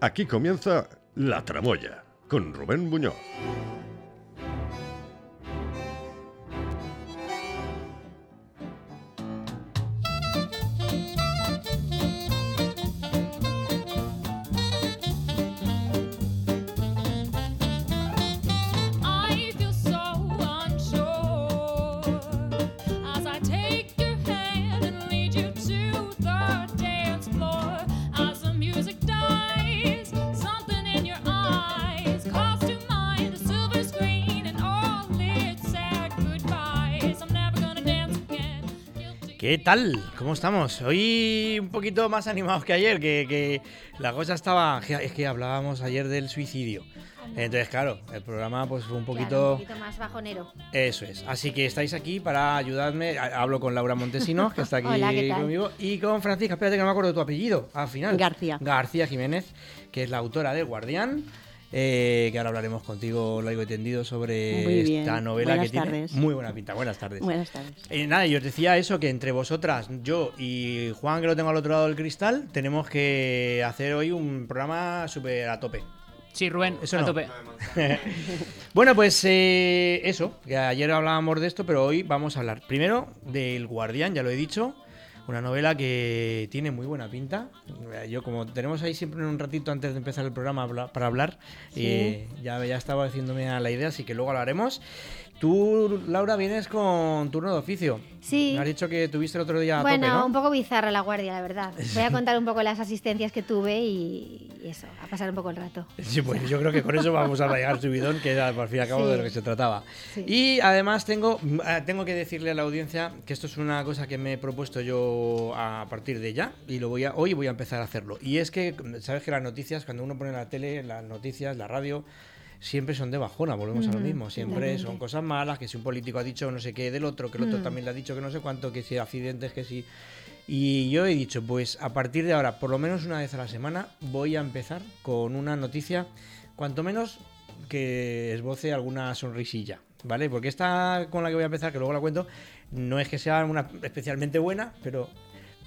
Aquí comienza La Tramoya con Rubén Muñoz. ¿Qué tal? ¿Cómo estamos? Hoy un poquito más animados que ayer, que, que la cosa estaba... Es que hablábamos ayer del suicidio. Entonces, claro, el programa pues fue un Claro, poquito... un poquito más bajonero. Eso es. Así que estáis aquí para ayudarme. Ha- Hablo con Laura Montesinos, que está aquí conmigo, y con Francisca. Espérate que no me acuerdo de tu apellido, al final. García. García Jiménez, que es la autora del Guardián. Eh, que ahora hablaremos contigo largo y tendido sobre esta novela Buenas que tiene tardes. muy buena pinta. Buenas tardes. Buenas tardes. Eh, nada, yo os decía eso, que entre vosotras, yo y Juan, que lo tengo al otro lado del cristal, tenemos que hacer hoy un programa súper a tope. Sí, Rubén, Eso a no. tope. Bueno, pues eh, eso, que ayer hablábamos de esto, pero hoy vamos a hablar primero del Guardián, ya lo he dicho, una novela que tiene muy buena pinta. Eh, Yo como tenemos ahí siempre un ratito antes de empezar el programa para hablar, eh, ya, ya estaba haciéndome a la idea, así que luego hablaremos. Tú, Laura, vienes con turno de oficio. Sí. Me has dicho que tuviste el otro día a bueno, tope, ¿no? un poco bizarra la guardia, la verdad. Voy a contar un poco las asistencias que tuve y, eso, a pasar un poco el rato. Sí, pues yo creo que con eso vamos a llegar subidón, que era al fin y al cabo Sí. de lo que se trataba. Sí. Y además tengo, eh, tengo que decirle a la audiencia que esto es una cosa que me he propuesto yo a partir de ya y lo voy a, hoy voy a empezar a hacerlo. Y es que, sabes que las noticias, cuando uno pone la tele, las noticias, la radio, siempre son de bajona, volvemos a lo mismo. Siempre son cosas malas, que si un político ha dicho no sé qué del otro, que el otro Mm. también le ha dicho que no sé cuánto, que si accidentes, que si... Y yo he dicho, pues a partir de ahora, por lo menos una vez a la semana, voy a empezar con una noticia, cuanto menos que esboce alguna sonrisilla, ¿vale? Porque esta con la que voy a empezar, que luego la cuento, no es que sea una especialmente buena, pero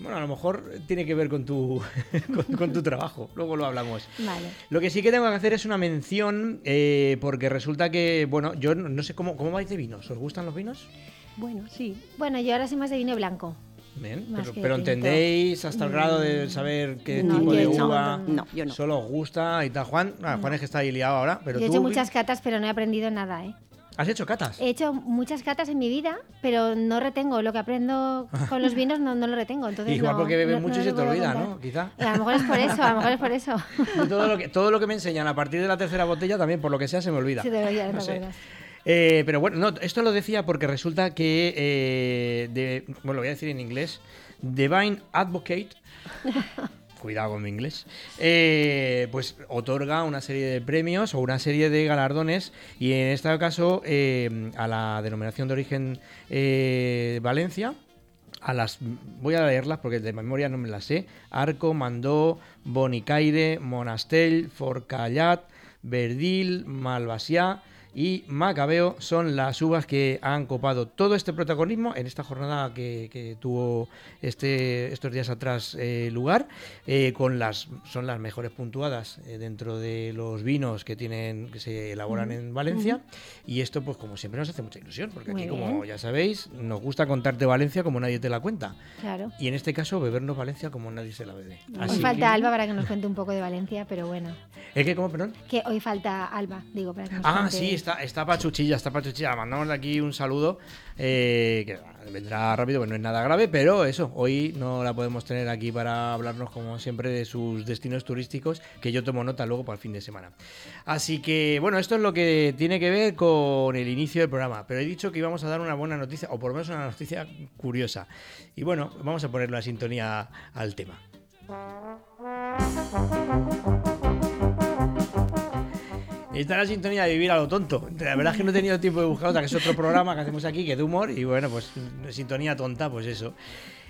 bueno, a lo mejor tiene que ver con tu, con, con tu trabajo, luego lo hablamos. Vale. Lo que sí que tengo que hacer es una mención, eh, porque resulta que, bueno, yo no no sé cómo, cómo vais de vinos, ¿os gustan los vinos? Bueno, sí. Bueno, yo ahora soy más de vino blanco. Bien, Más pero, pero entendéis hasta el grado de saber qué No, tipo de uva no, yo no. solo os gusta y tal. Juan, ah, Juan es que está ahí liado ahora, pero yo he hecho muchas catas, pero no he aprendido nada, ¿eh? Has hecho catas. He hecho muchas catas en mi vida, pero no retengo. Lo que aprendo con los vinos no, no lo retengo. Entonces Igual no- porque bebes no- mucho y se te olvida. ¿no? Quizá. A lo mejor es por eso, a lo mejor es por eso. todo, lo que, todo lo que me enseñan a partir de la tercera botella también, por lo que sea, se me olvida. Sí, de verdad, no te sé. Eh, pero bueno, no, esto lo decía porque resulta que, eh, de- bueno, lo voy a decir en inglés, Divine Advocate, cuidado con mi inglés, eh, pues otorga una serie de premios o una serie de galardones y en este caso eh, a la denominación de origen eh, Valencia, a las voy a leerlas porque de memoria no me las sé. Arco, Mandó, Bonicaire, Monastell, Forcallat, Verdil, Malvasiá y Macabeo son las uvas que han copado todo este protagonismo en esta jornada que, que tuvo este, estos días atrás eh, lugar. eh, con las son las mejores puntuadas eh, dentro de los vinos que tienen que se elaboran en Valencia. Y esto, pues como siempre, nos hace mucha ilusión, porque Muy aquí, como ya sabéis, nos gusta contarte Valencia como nadie te la cuenta. Claro. Y en este caso, bebernos Valencia como nadie se la bebe. Hoy Así falta que- Alba para que nos cuente un poco de Valencia, pero bueno. ¿Es que cómo, perdón? Que hoy falta Alba, digo, para que nos Ah, cuente- sí, está, Pachuchilla, está Pachuchilla. Mandamos de aquí un saludo eh, que vendrá rápido, pues no es nada grave, pero eso, hoy no la podemos tener aquí para hablarnos, como siempre, de sus destinos turísticos, que yo tomo nota luego para el fin de semana. Así que, bueno, esto es lo que tiene que ver con el inicio del programa, pero he dicho que íbamos a dar una buena noticia, o por lo menos una noticia curiosa. Y bueno, vamos a poner la sintonía al tema. Esta es la sintonía de vivir a lo tonto. La verdad es que no he tenido tiempo de buscar otra, que es otro programa que hacemos aquí, que es de humor, y bueno, pues sintonía tonta, pues eso.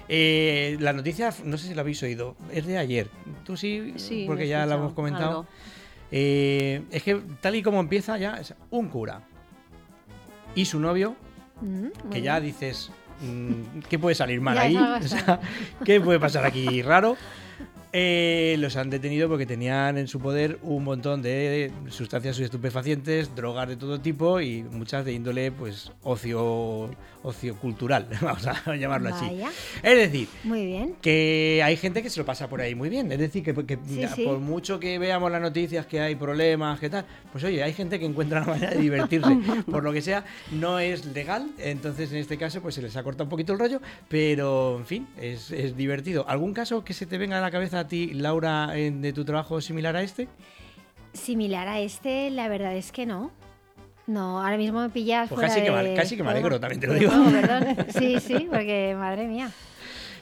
Eh, la noticia, no sé si la habéis oído, es de ayer. Tú sí, Sí, porque ya la hemos comentado. Eh, es que tal y como empieza ya, es un cura y su novio, Mm, que ya dices, mm, ¿qué puede salir mal Ya, ahí? O sea, ¿Qué puede pasar aquí raro? Eh, los han detenido porque tenían en su poder un montón de sustancias estupefacientes, drogas de todo tipo y muchas de índole pues ocio ocio cultural, vamos a llamarlo así. Es decir, Muy bien. que hay gente que se lo pasa por ahí muy bien. Es decir, que, que Sí, sí. por mucho que veamos las noticias que hay problemas, que tal, pues oye, hay gente que encuentra la manera de divertirse. por lo que sea, no es legal, entonces en este caso pues se les ha cortado un poquito el rollo, pero en fin, es, es divertido. ¿Algún caso que se te venga a la cabeza a ti, Laura, de tu trabajo similar a este? Similar a este, la verdad es que no. No, ahora mismo me pillas Pues fuera casi que me- casi que me alegro, también te lo digo. juego, perdón. Sí, sí, porque madre mía.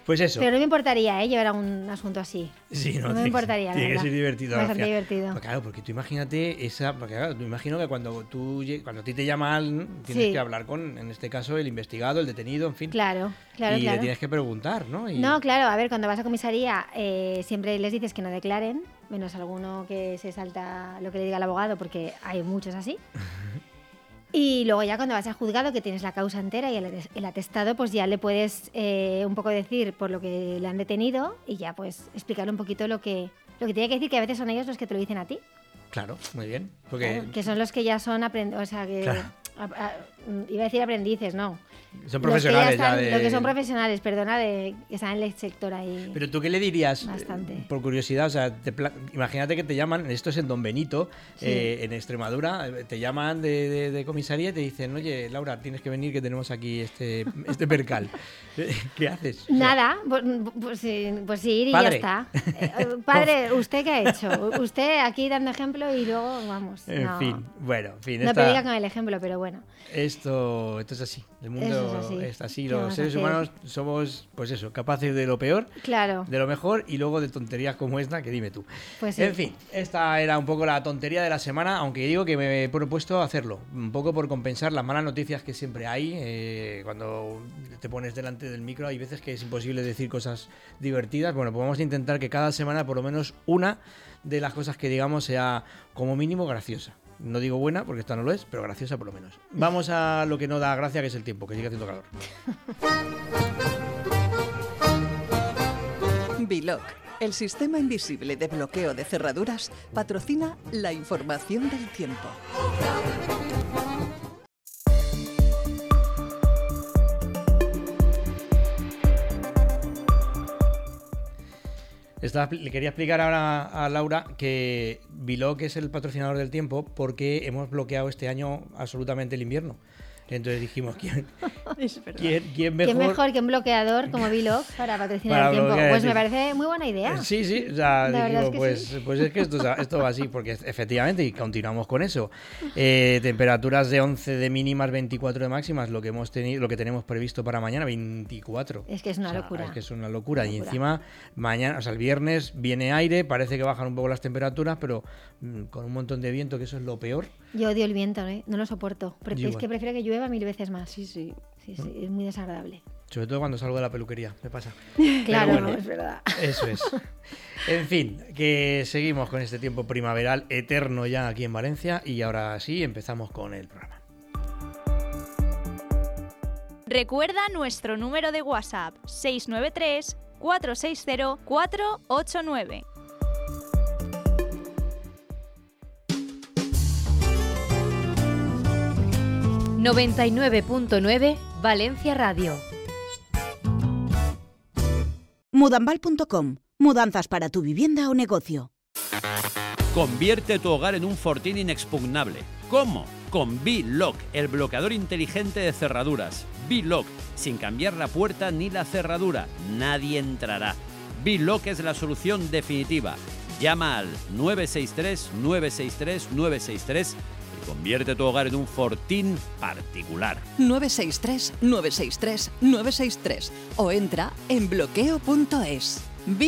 Pues eso. Pero no me importaría, ¿eh? Llevar a un asunto así. Sí, no, no me importaría, Tiene que ser divertido. Bastante divertido. Pues claro, porque tú imagínate esa. Porque claro, tú imagino que cuando tú cuando a ti te llaman, tienes Sí. que hablar con, en este caso, el investigado, el detenido, en fin. Claro, claro, y claro. le tienes que preguntar, ¿no? Y- No, claro, a ver, cuando vas a comisaría eh, siempre les dices que no declaren, menos alguno que se salta lo que le diga el abogado, porque hay muchos así. Y luego ya cuando vas al juzgado, que tienes la causa entera y el, ates- el atestado, pues ya le puedes eh, un poco decir por lo que le han detenido y ya pues explicar un poquito lo que, lo que tiene que decir, que a veces son ellos los que te lo dicen a ti. Claro, muy bien. Porque Claro, que son los que ya son aprendices, o sea, que... Claro. a- a- iba a decir aprendices, no. Son Los que ya profesionales ya, están- de. Los que son profesionales, perdona, de, que están en el sector ahí. Pero tú qué le dirías, eh, Bastante. por curiosidad, o sea, te pla- imagínate que te llaman, esto es en Don Benito, Sí. eh, en Extremadura, eh, te llaman de, de- de comisaría y te dicen, oye, Laura, tienes que venir que tenemos aquí este, este percal. ¿Qué haces? Nada, pues, pues, pues sí, ir y Padre. ya está. Eh, padre, ¿usted qué ha hecho? Usted aquí dando ejemplo y luego vamos. En no, fin, bueno, en fin, no esta- predica con el ejemplo, pero bueno. Esto, esto es así. El mundo Eso es así. está así. ¿Qué Los seres humanos somos, pues eso, capaces de lo peor, Claro, de lo mejor y luego de tonterías como esta, que dime tú. pues sí. En fin, esta era un poco la tontería de la semana, aunque digo que me he propuesto hacerlo, un poco por compensar las malas noticias que siempre hay. eh, cuando te pones delante del micro hay veces que es imposible decir cosas divertidas. Bueno, pues vamos a intentar que cada semana por lo menos una de las cosas que digamos sea como mínimo graciosa. No digo buena, porque esta no lo es, pero graciosa por lo menos. Vamos a lo que no da gracia, que es el tiempo, que sigue haciendo calor. Biloc, el sistema invisible de bloqueo de cerraduras, patrocina la información del tiempo. Le quería explicar ahora a Laura que Biloc es el patrocinador del tiempo porque hemos bloqueado este año absolutamente el invierno. Entonces dijimos, ¿quién, quién, quién mejor? mejor que un bloqueador como Vlog para patrocinar Para el tiempo. Pues me parece muy buena idea. Sí, sí, o sea, dijimos, es que pues, sí. pues es que esto, esto va así, porque efectivamente, y continuamos con eso. Eh, temperaturas de 11 de mínimas, 24 de máximas, lo que hemos tenido, lo que tenemos previsto para mañana, 24. Es que es una O sea, locura. Es que es una locura. Y encima, mañana, o sea, el viernes viene aire, parece que bajan un poco las temperaturas, pero mm, con un montón de viento, que eso es lo peor. Yo odio el viento, ¿eh? no lo soporto. Es que prefiero que llueva mil veces más. Sí, sí. Sí, sí, es muy desagradable. Sobre todo cuando salgo de la peluquería, me pasa. Claro, bueno. es verdad. Eso es. En fin, que seguimos con este tiempo primaveral eterno ya aquí en Valencia y ahora sí empezamos con el programa. Recuerda nuestro número de WhatsApp 693 460 489. 99.9 Valencia Radio. Mudambal.com. Mudanzas para tu vivienda o negocio. Convierte tu hogar en un fortín inexpugnable. ¿Cómo? Con B-Lock, el bloqueador inteligente de cerraduras. B-Lock, sin cambiar la puerta ni la cerradura. Nadie entrará. B-Lock es la solución definitiva. Llama al 963-963-963 y convierte tu hogar en un fortín particular. 963 963 963 o entra en bloqueo.es.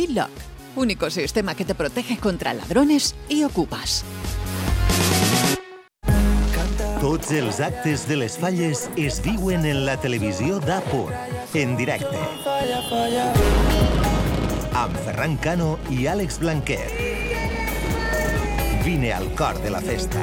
Lock, único sistema que te protege contra ladrones y ocupas. Tots els actes de les falles es viuen en la televisió d'Apur, en directe. Amb Ferran Cano i Àlex Blanquer. Vine al cor de la festa.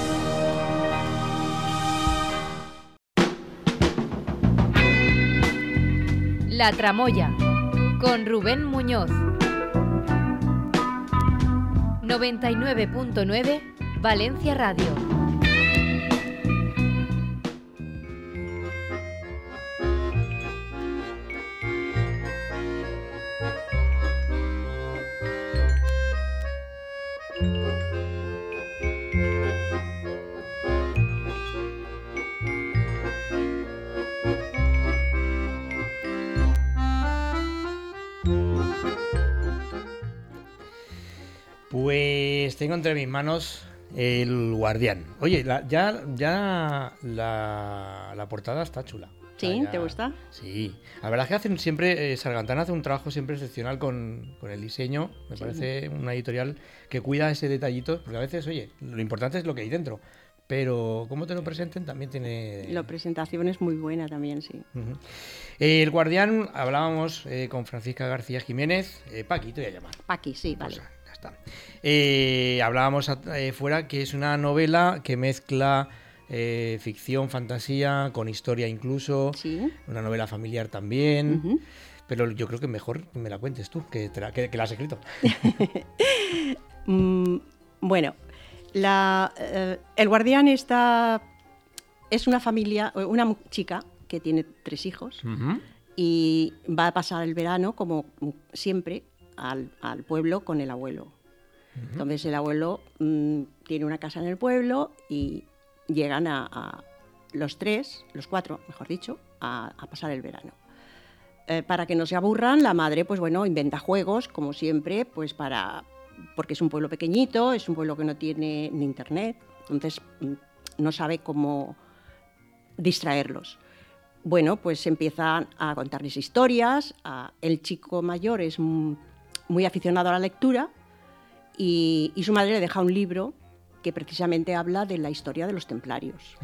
La Tramoya, con Rubén Muñoz. 99.9 Valencia Radio. Tengo entre mis manos el guardián. Oye, la- ya, ya la, la portada está chula. ¿Sí? O sea, ya- ¿Te gusta? Sí. La verdad es que hacen siempre, eh, Sargantana hace un trabajo siempre excepcional con, con el diseño. Me Sí. parece una editorial que cuida ese detallito, porque a veces, oye, lo importante es lo que hay dentro. Pero cómo te lo presenten también tiene... La presentación es muy buena también, sí. Eh, el guardián, hablábamos eh, con Francisca García Jiménez. Eh, Paqui, te voy a llamar. Paqui, sí, vale. Está. Eh, hablábamos eh, fuera que es una novela que mezcla eh, ficción, fantasía, con historia incluso. Sí. Una novela familiar también. Pero yo creo que mejor me la cuentes tú, que, te la, que, que la has escrito. Mm, bueno, la, eh, el guardián está, es una familia, eh, una chica que tiene tres hijos y va a pasar el verano, como siempre, al, al pueblo con el abuelo. Entonces el abuelo mm, tiene una casa en el pueblo y llegan a, a los tres, los cuatro, mejor dicho, a, a pasar el verano. Eh, para que no se aburran, la madre, pues bueno, inventa juegos, como siempre, pues para porque es un pueblo pequeñito, es un pueblo que no tiene ni internet, entonces mm, no sabe cómo distraerlos. Bueno, pues empiezan a contarles historias. a- el chico mayor es muy aficionado a la lectura y, y su madre le deja un libro que precisamente habla de la historia de los templarios.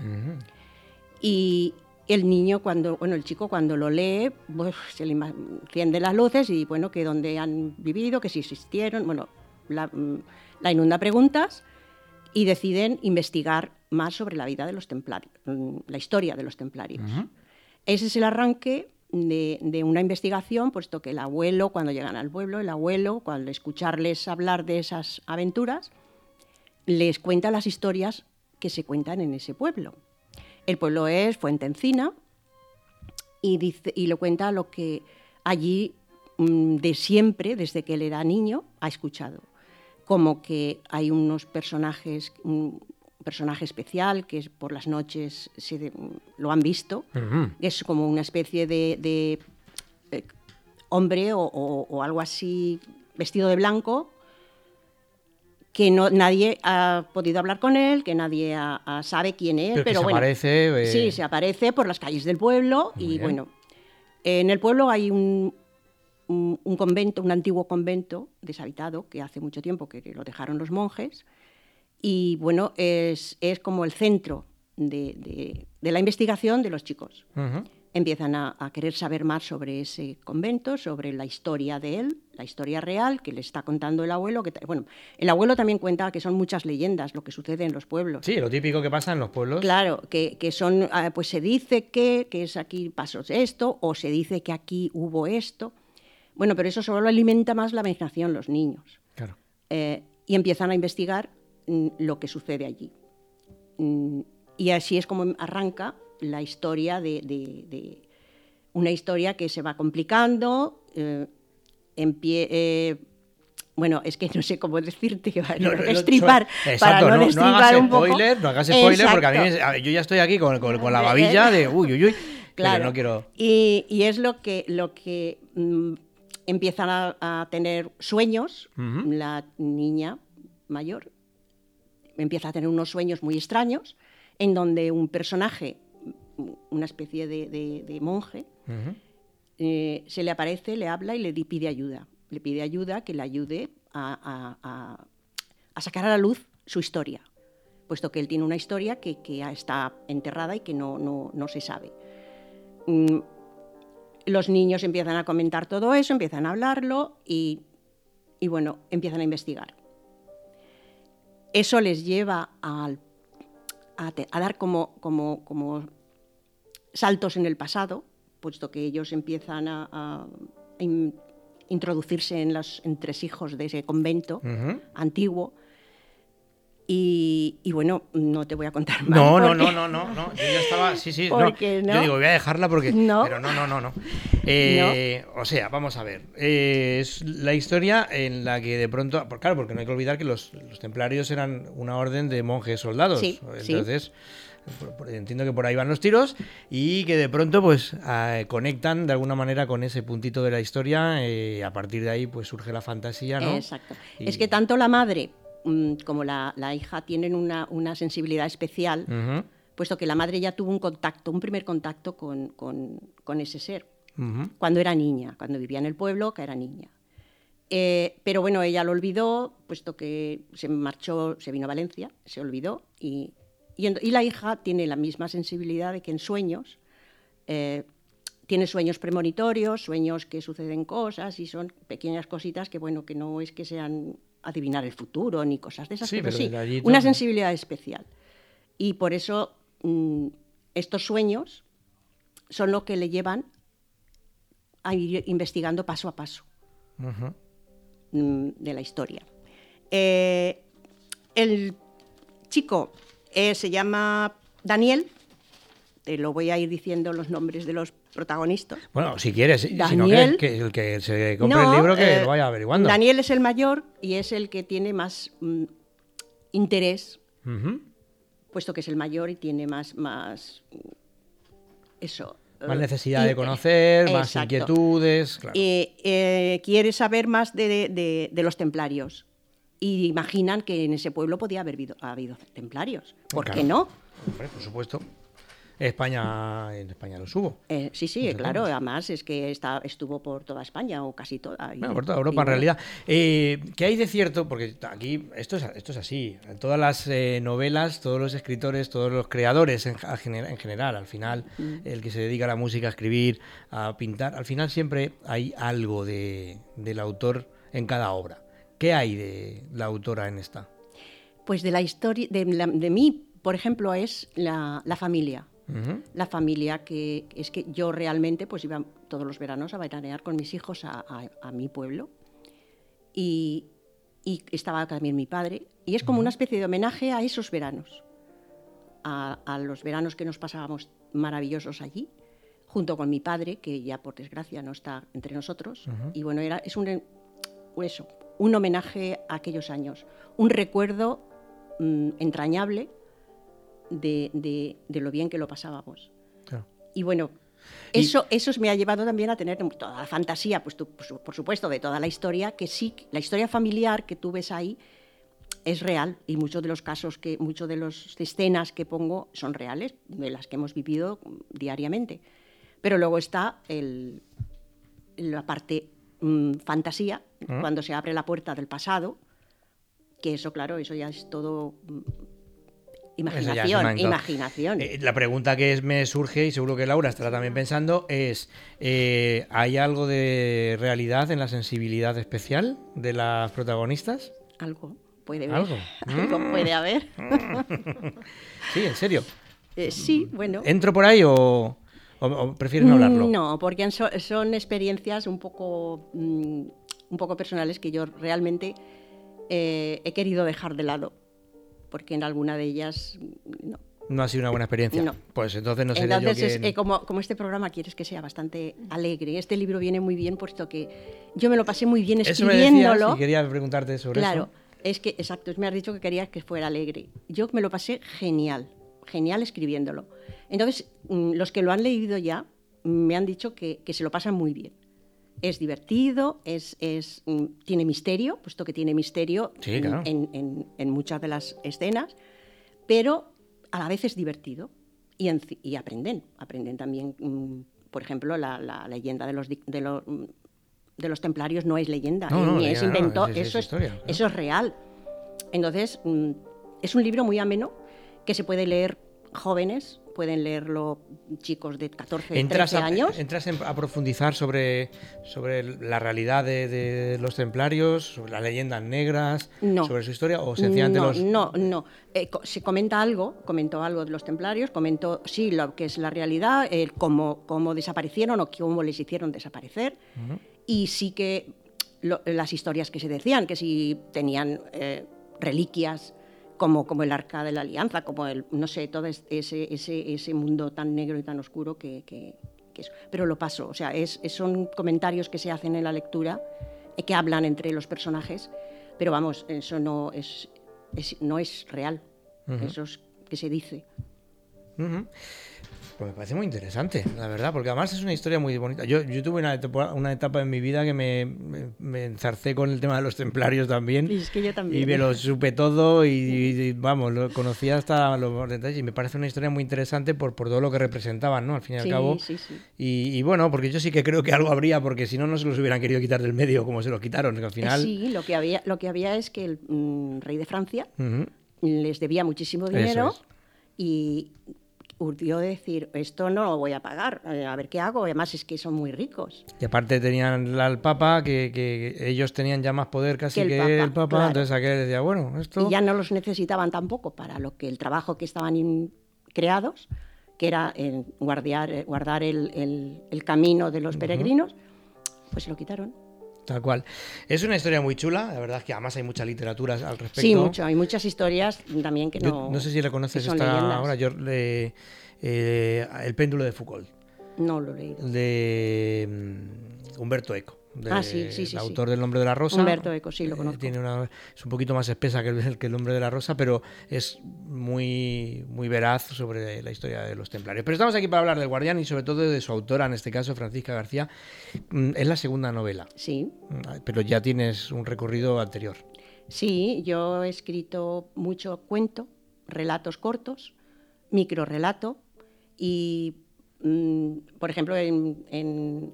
Y el niño, cuando, bueno, el chico cuando lo lee, pues, se le enciende las luces y bueno, que dónde han vivido, que si existieron, bueno, la, mm, la inunda preguntas y deciden investigar más sobre la vida de los templarios, mm, la historia de los templarios. Ese es el arranque de, una investigación, puesto que el abuelo, cuando llegan al pueblo, el abuelo, cuando escucharles hablar de esas aventuras, les cuenta las historias que se cuentan en ese pueblo. El pueblo es Fuente Encina y, dice, y lo cuenta lo que allí mm, de siempre, desde que él era niño, ha escuchado. Como que hay unos personajes, un personaje especial que es por las noches se de- lo han visto, que es como una especie de, de, eh, hombre o, o- o algo así vestido de blanco que no, nadie ha podido hablar con él, que nadie ha- ha- sabe quién es, Pero pero, que se bueno, aparece, eh, sí, se aparece por las calles del pueblo Muy y bien. bueno, en el pueblo hay un, un- un convento, un antiguo convento deshabitado que hace mucho tiempo que lo dejaron los monjes y bueno, es, es como el centro de, de- de la investigación de los chicos. Empiezan a, a querer saber más sobre ese convento, sobre la historia de él, la historia real que le está contando el abuelo. Que, bueno, el abuelo también cuenta que son muchas leyendas lo que sucede en los pueblos. Sí, lo típico que pasa en los pueblos. Claro, que, que son, ah, pues se dice que, que es aquí pasó esto, o se dice que aquí hubo esto. Bueno, pero eso solo alimenta más la imaginación los niños. Claro. Eh, y empiezan a investigar lo que sucede allí. Mm, y así es como arranca la historia de, de- de una historia que se va complicando. eh, empie- eh, bueno, es que no sé cómo decirte, que No, no, destripar, Exacto, para no, no, destripar hagas un poco. spoiler, no hagas spoiler, porque a mí me- yo ya estoy aquí con, con- con la babilla de uy, uy, uy, Claro. no quiero... Y, y es lo que, lo que mm, empiezan a, a tener sueños, la niña mayor empieza a tener unos sueños muy extraños, en donde un personaje, una especie de, de- de monje, eh, se le aparece, le habla y le di- pide ayuda. le pide ayuda, que le ayude a, a- a- a sacar a la luz su historia, puesto que él tiene una historia que, está enterrada y que no, no- no se sabe. Mm, los niños empiezan a comentar todo eso, empiezan a hablarlo y, y bueno, empiezan a investigar. Eso les lleva a, a dar como, como, como saltos en el pasado, puesto que ellos empiezan a, a in- introducirse en los entresijos de ese convento antiguo. Y, y bueno, no te voy a contar más. No, no, porque- no, no, no, no. Yo ya estaba. Sí, sí. no. Porque Yo no. digo, voy a dejarla porque. No. Pero no, no, no, no. Eh, O sea, vamos a ver. Eh, es la historia en la que de pronto. por- Claro, porque no hay que olvidar que los, los templarios eran una orden de monjes soldados. Sí, sí. Entonces. por- por- Entiendo que por ahí van los tiros y que de pronto pues ah, conectan de alguna manera con ese puntito de la historia eh, a partir de ahí pues surge la fantasía, ¿no? Exacto. Y- Es que tanto la madre como la, la hija tienen una, una sensibilidad especial, puesto que la madre ya tuvo un contacto, un primer contacto con, con- con ese ser, cuando era niña, cuando vivía en el pueblo, que era niña. Eh, pero bueno, ella lo olvidó, puesto que se marchó, se vino a Valencia, se olvidó, y, y la hija tiene la misma sensibilidad de que en sueños eh, tiene sueños premonitorios, sueños que suceden cosas y son pequeñas cositas que, bueno, que no es que sean adivinar el futuro ni cosas de esas, Sí, pero, pero sí, allí una sensibilidad especial. Y por eso mm, estos sueños son lo que le llevan a ir investigando paso a paso mm, de la historia. Eh, el chico eh, se llama Daniel, te lo voy a ir diciendo los nombres de los protagonistas. Bueno, si quieres, si no que, Daniel- que el que se compre No, el libro que eh, lo vaya averiguando. Daniel es el mayor y es el que tiene más mm, interés, puesto que es el mayor y tiene más, más eso. Más eh, necesidad de conocer, más inquietudes. Claro. Eh, quiere saber más de, de- de los templarios. Y imaginan que en ese pueblo podía haber habido, habido templarios. ¿Por Claro. qué no? Hombre, por supuesto. España, en España los hubo. Eh, sí, sí, claro. Además es que está, estuvo por toda España o casi toda. y- Bueno, por toda y Europa en bueno, realidad. Eh, ¿Qué hay de cierto? Porque aquí esto es, esto es así. En todas las eh, novelas, todos los escritores, todos los creadores en, al gener- en general, al final, Mm. el que se dedica a la música, a escribir, a pintar, al final siempre hay algo de, del autor en cada obra. ¿Qué hay de la autora en esta? Pues de la historia, de, de mí, por ejemplo, es la, la familia. La familia que es que yo realmente pues iba todos los veranos a veranear con mis hijos a, a- a mi pueblo y, y estaba también mi padre. Y es como una especie de homenaje a esos veranos, a, a los veranos que nos pasábamos maravillosos allí, junto con mi padre que ya por desgracia no está entre nosotros. Y bueno era es un eso, un homenaje a aquellos años, un recuerdo mm, entrañable de, de- de lo bien que lo pasábamos. Claro. Y bueno, Y- eso, eso me ha llevado también a tener toda la fantasía, pues tú, por su- por supuesto, de toda la historia, que sí, la historia familiar que tú ves ahí es real y muchos de los casos que, muchos de las escenas que pongo son reales, de las que hemos vivido diariamente. Pero luego está el, la parte mm, fantasía, ¿Mm? cuando se abre la puerta del pasado, que eso, claro, eso ya es todo imaginación, imaginación. Eh, la pregunta que es- me surge, y seguro que Laura estará también pensando, es: eh, ¿hay algo de realidad en la sensibilidad especial de las protagonistas? Algo puede haber. ¿Algo? Algo Mm. puede haber. Sí, en serio. Eh, sí, bueno. ¿Entro por ahí o, o- o prefieres no hablarlo? No, porque so- son experiencias un poco, mm, un poco personales que yo realmente eh, he querido dejar de lado, porque en alguna de ellas mm, no. No ha sido una buena experiencia. No. Pues entonces no seré Entonces, yo es- quien- eh, como, como este programa quieres que sea bastante alegre, este libro viene muy bien puesto que yo me lo pasé muy bien Eso me escribiéndolo. y quería preguntarte sobre claro, eso. es que, exacto, me has dicho que querías que fuera alegre. Yo me lo pasé genial, genial escribiéndolo. Entonces, mm, los que lo han leído ya me han dicho que, que se lo pasan muy bien. Es divertido, es, es, mm, tiene misterio, puesto que tiene misterio Sí, claro. en, en- en muchas de las escenas, pero a la vez es divertido y, aprenden. Aprenden también, mm, por ejemplo, la, la leyenda de los, de los mm, de los templarios no es leyenda, No, eh, no, ni es invento, es- es eso, es, historia, eso es real. Entonces, mm, es un libro muy ameno que se puede leer jóvenes, pueden leerlo chicos de 14, Entras, 13 a, años. entras en- a profundizar sobre, sobre la realidad de, de los templarios, sobre las leyendas negras, No. sobre su historia, o sencillamente no, los... No, no. Eh, se comenta algo, comentó algo de los templarios, comentó, sí, lo que es la realidad, cómo, cómo desaparecieron o cómo les hicieron desaparecer. Y sí que lo- las historias que se decían, que si tenían eh, reliquias como, como el Arca de la Alianza, como el, no sé, todo es- ese, ese, ese mundo tan negro y tan oscuro que, que, que es. Pero lo paso, o sea, es, son comentarios que se hacen en la lectura, eh, que hablan entre los personajes, pero vamos, eso no es, es- no es real, eso es que se dice. Pues me parece muy interesante, la verdad, porque además es una historia muy bonita. Yo, yo tuve una etapa, una etapa en mi vida que me, me, me enzarcé con el tema de los templarios también. Y es que yo también. Y me lo supe todo y, y, vamos, lo conocía hasta los detalles y me parece una historia muy interesante por, por todo lo que representaban, ¿no? Al fin y al Sí, cabo. sí, sí. Y, y bueno, porque yo sí que creo que algo habría, porque si no, no se los hubieran querido quitar del medio como se los quitaron, que al final... Sí, lo que había, lo que había es que el mm, rey de Francia les debía muchísimo dinero es. y urdió de decir, esto no lo voy a pagar, eh, a ver qué hago, además es que son muy ricos. Y aparte tenían al Papa, que, que ellos tenían ya más poder casi Que que el el Papa, Papa, claro. entonces aquel decía, bueno, esto... Y ya no los necesitaban tampoco para lo que el trabajo que estaban creados, que era en guardiar, eh, guardar el, el- el camino de los peregrinos, pues se lo quitaron. Tal cual. Es una historia muy chula, la verdad es que además hay mucha literatura al respecto. Sí, mucho, hay muchas historias también que Yo no... no sé si la conoces leyendas. ahora, yo le- eh, El péndulo de Foucault, No lo he leído. de mm, Humberto Eco. De- Ah, sí, sí, sí, El autor del Nombre de la Rosa. Humberto Eco, sí, lo Eh, conozco. tiene una, es un poquito más espesa que el, que el Nombre de la Rosa, pero es muy, muy veraz sobre la historia de los templarios. Pero estamos aquí para hablar del Guardián y sobre todo de su autora, en este caso Francisca García. Mm, Es la segunda novela. Sí. Mm, Pero ya tienes un recorrido anterior. Sí, yo he escrito mucho cuento, relatos cortos, microrelato y, mm, por ejemplo, en, en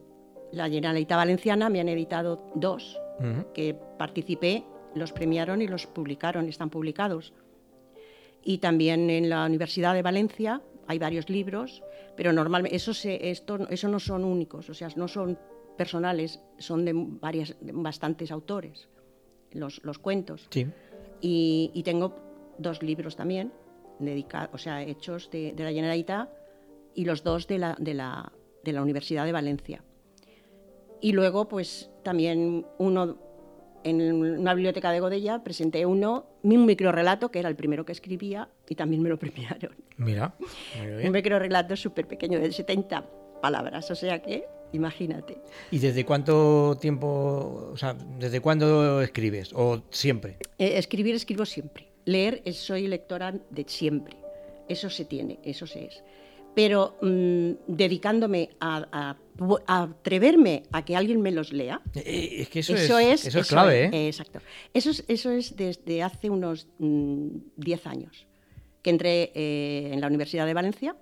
la Generalitat Valenciana me han editado dos Ujú. que participé, los premiaron y los publicaron, están publicados. Y también en la Universidad de Valencia hay varios libros, pero normalmente eso, se, esto, eso no son únicos, o sea, no son personales, son de, varias, de bastantes autores, los, los cuentos. Sí. Y, y tengo dos libros también, dedicados, o sea, hechos de, de la Generalitat y los dos de la, de, la, de la Universidad de Valencia. Y luego, pues también uno, en una biblioteca de Godella, presenté uno, mi microrelato, que era el primero que escribía, y también me lo premiaron. Mira, muy Un bien. microrelato súper pequeño, de 70 palabras, o sea que, imagínate. ¿Y desde cuánto tiempo, o sea, desde cuándo escribes? ¿O siempre? Eh, escribir escribo siempre. Leer es- soy lectora de siempre. Eso se tiene, eso se es. Pero mm, dedicándome a, a- a atreverme a que alguien me los lea. Eh, es que eso es- eso es clave, ¿eh? Exacto. Eso es, eso es desde hace unos mm, 10 años que entré eh, en la Universidad de Valencia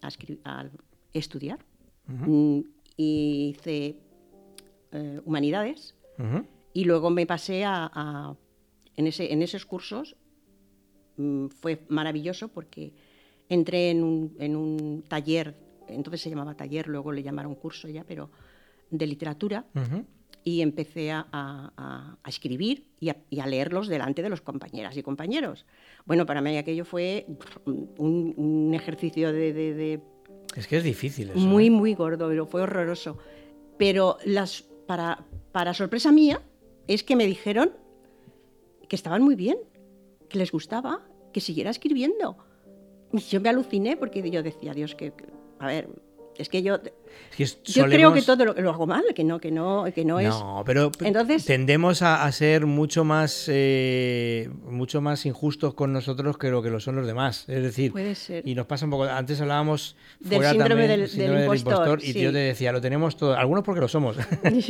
a, estudiar Mm, y hice eh, humanidades y luego me pasé a, en, ese, en esos cursos. mm, fue maravilloso porque entré en un, en un taller, entonces se llamaba taller, luego le llamaron curso ya, pero de literatura, y empecé a, a- a- escribir y a, y a leerlos delante de los compañeras y compañeros. Bueno, para mí aquello fue un, un ejercicio de- de- de Es que es difícil eso. muy, ¿eh? muy gordo, pero fue horroroso. Pero las, para, para sorpresa mía, es que me dijeron que estaban muy bien, que les gustaba, que siguiera escribiendo. Y yo me aluciné porque yo decía, Dios, que, a ver, es que yo, Es es- yo creo que todo lo, lo hago mal, que no, que no, que no, es... No, pero Entonces- tendemos a, a ser mucho más eh, mucho más injustos con nosotros que lo que lo son los demás. Es decir, Puede ser. y nos pasa un poco. Antes hablábamos Del fuera síndrome también, del- impostor, y sí. yo te decía, lo tenemos todo. Algunos porque lo somos,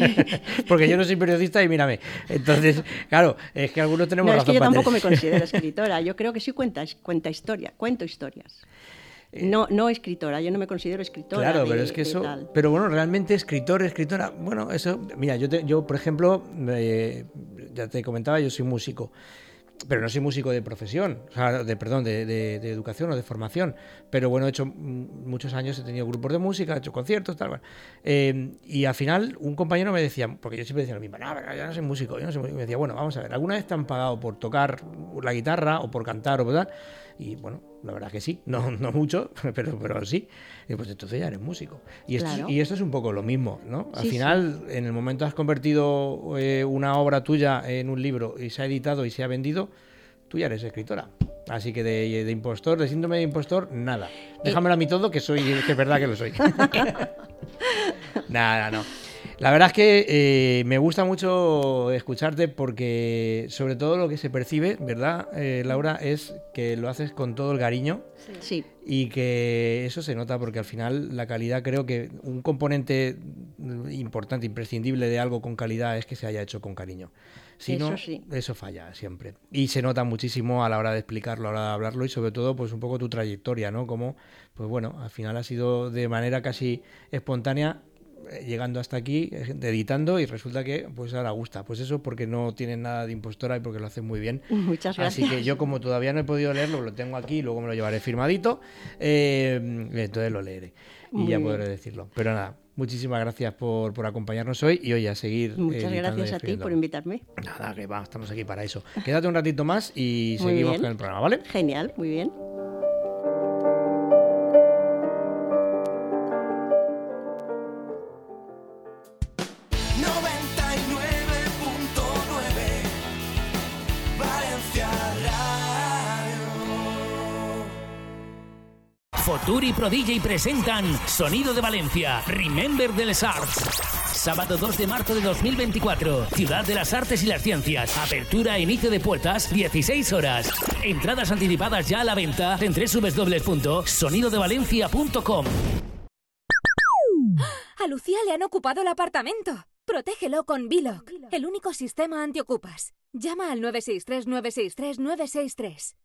porque yo no soy periodista y mírame. Entonces, claro, es que algunos tenemos No, es razón que yo tampoco me considero escritora. Yo creo que sí cuenta, cuenta historia, cuento historias. No, no escritora, yo no me considero escritora. Claro, de- pero es que eso. tal. Pero bueno, realmente escritor, escritora. Bueno, eso. Mira, yo, te- yo por ejemplo, eh, ya te comentaba, yo soy músico. Pero no soy músico de profesión, o sea, de, perdón, de, de- de educación o de formación. Pero bueno, he hecho muchos años, he tenido grupos de música, he hecho conciertos, tal. bueno. Eh, y al final, un compañero me decía, porque yo siempre decía lo mismo, no, pero yo no soy músico, yo no soy músico. Y me decía, bueno, vamos a ver, ¿alguna vez te han pagado por tocar la guitarra o por cantar o por tal? Y bueno, la verdad que sí, no, no mucho, pero, pero sí. Y pues entonces ya eres músico. Y esto, Claro. y esto es un poco lo mismo, ¿no? Al Sí, sí. final, en el momento has convertido eh, una obra tuya en un libro y se ha editado y se ha vendido, tú ya eres escritora. Así que de, de impostor, de síndrome de impostor, nada. Déjamelo a mí todo, que soy, que es verdad que lo soy. nada, no. La verdad es que eh, me gusta mucho escucharte porque sobre todo lo que se percibe, ¿verdad, eh, Laura? Es que lo haces con todo el cariño Sí. y que eso se nota porque al final la calidad creo que un componente importante, imprescindible de algo con calidad es que se haya hecho con cariño. Si Eso no, sí. eso falla siempre. Y se nota muchísimo a la hora de explicarlo, a la hora de hablarlo y sobre todo pues un poco tu trayectoria, ¿no? Como, pues bueno, al final ha sido de manera casi espontánea llegando hasta aquí, eh, editando y resulta que pues ahora gusta. Pues eso porque no tienen nada de impostora y porque lo hacen muy bien. Muchas Así gracias. que yo como todavía no he podido leerlo, lo tengo aquí, luego me lo llevaré firmadito, eh, entonces lo leeré y Muy ya bien. podré decirlo. Pero nada, muchísimas gracias por, por acompañarnos hoy y oye, a seguir. Muchas gracias a ti por invitarme. Nada, que va, estamos aquí para eso. Quédate un ratito más y Muy seguimos bien. con el programa, ¿vale? Genial, muy bien. Prodilla y presentan Sonido de Valencia, Remember de les Arts. Sábado 2 de marzo de 2024, Ciudad de las Artes y las Ciencias. Apertura e inicio de puertas, 16 horas. Entradas anticipadas ya a la venta en www.sonidodevalencia.com. A Lucía le han ocupado el apartamento. Protégelo con Biloc, el único sistema antiocupas. Llama al 963-963-963.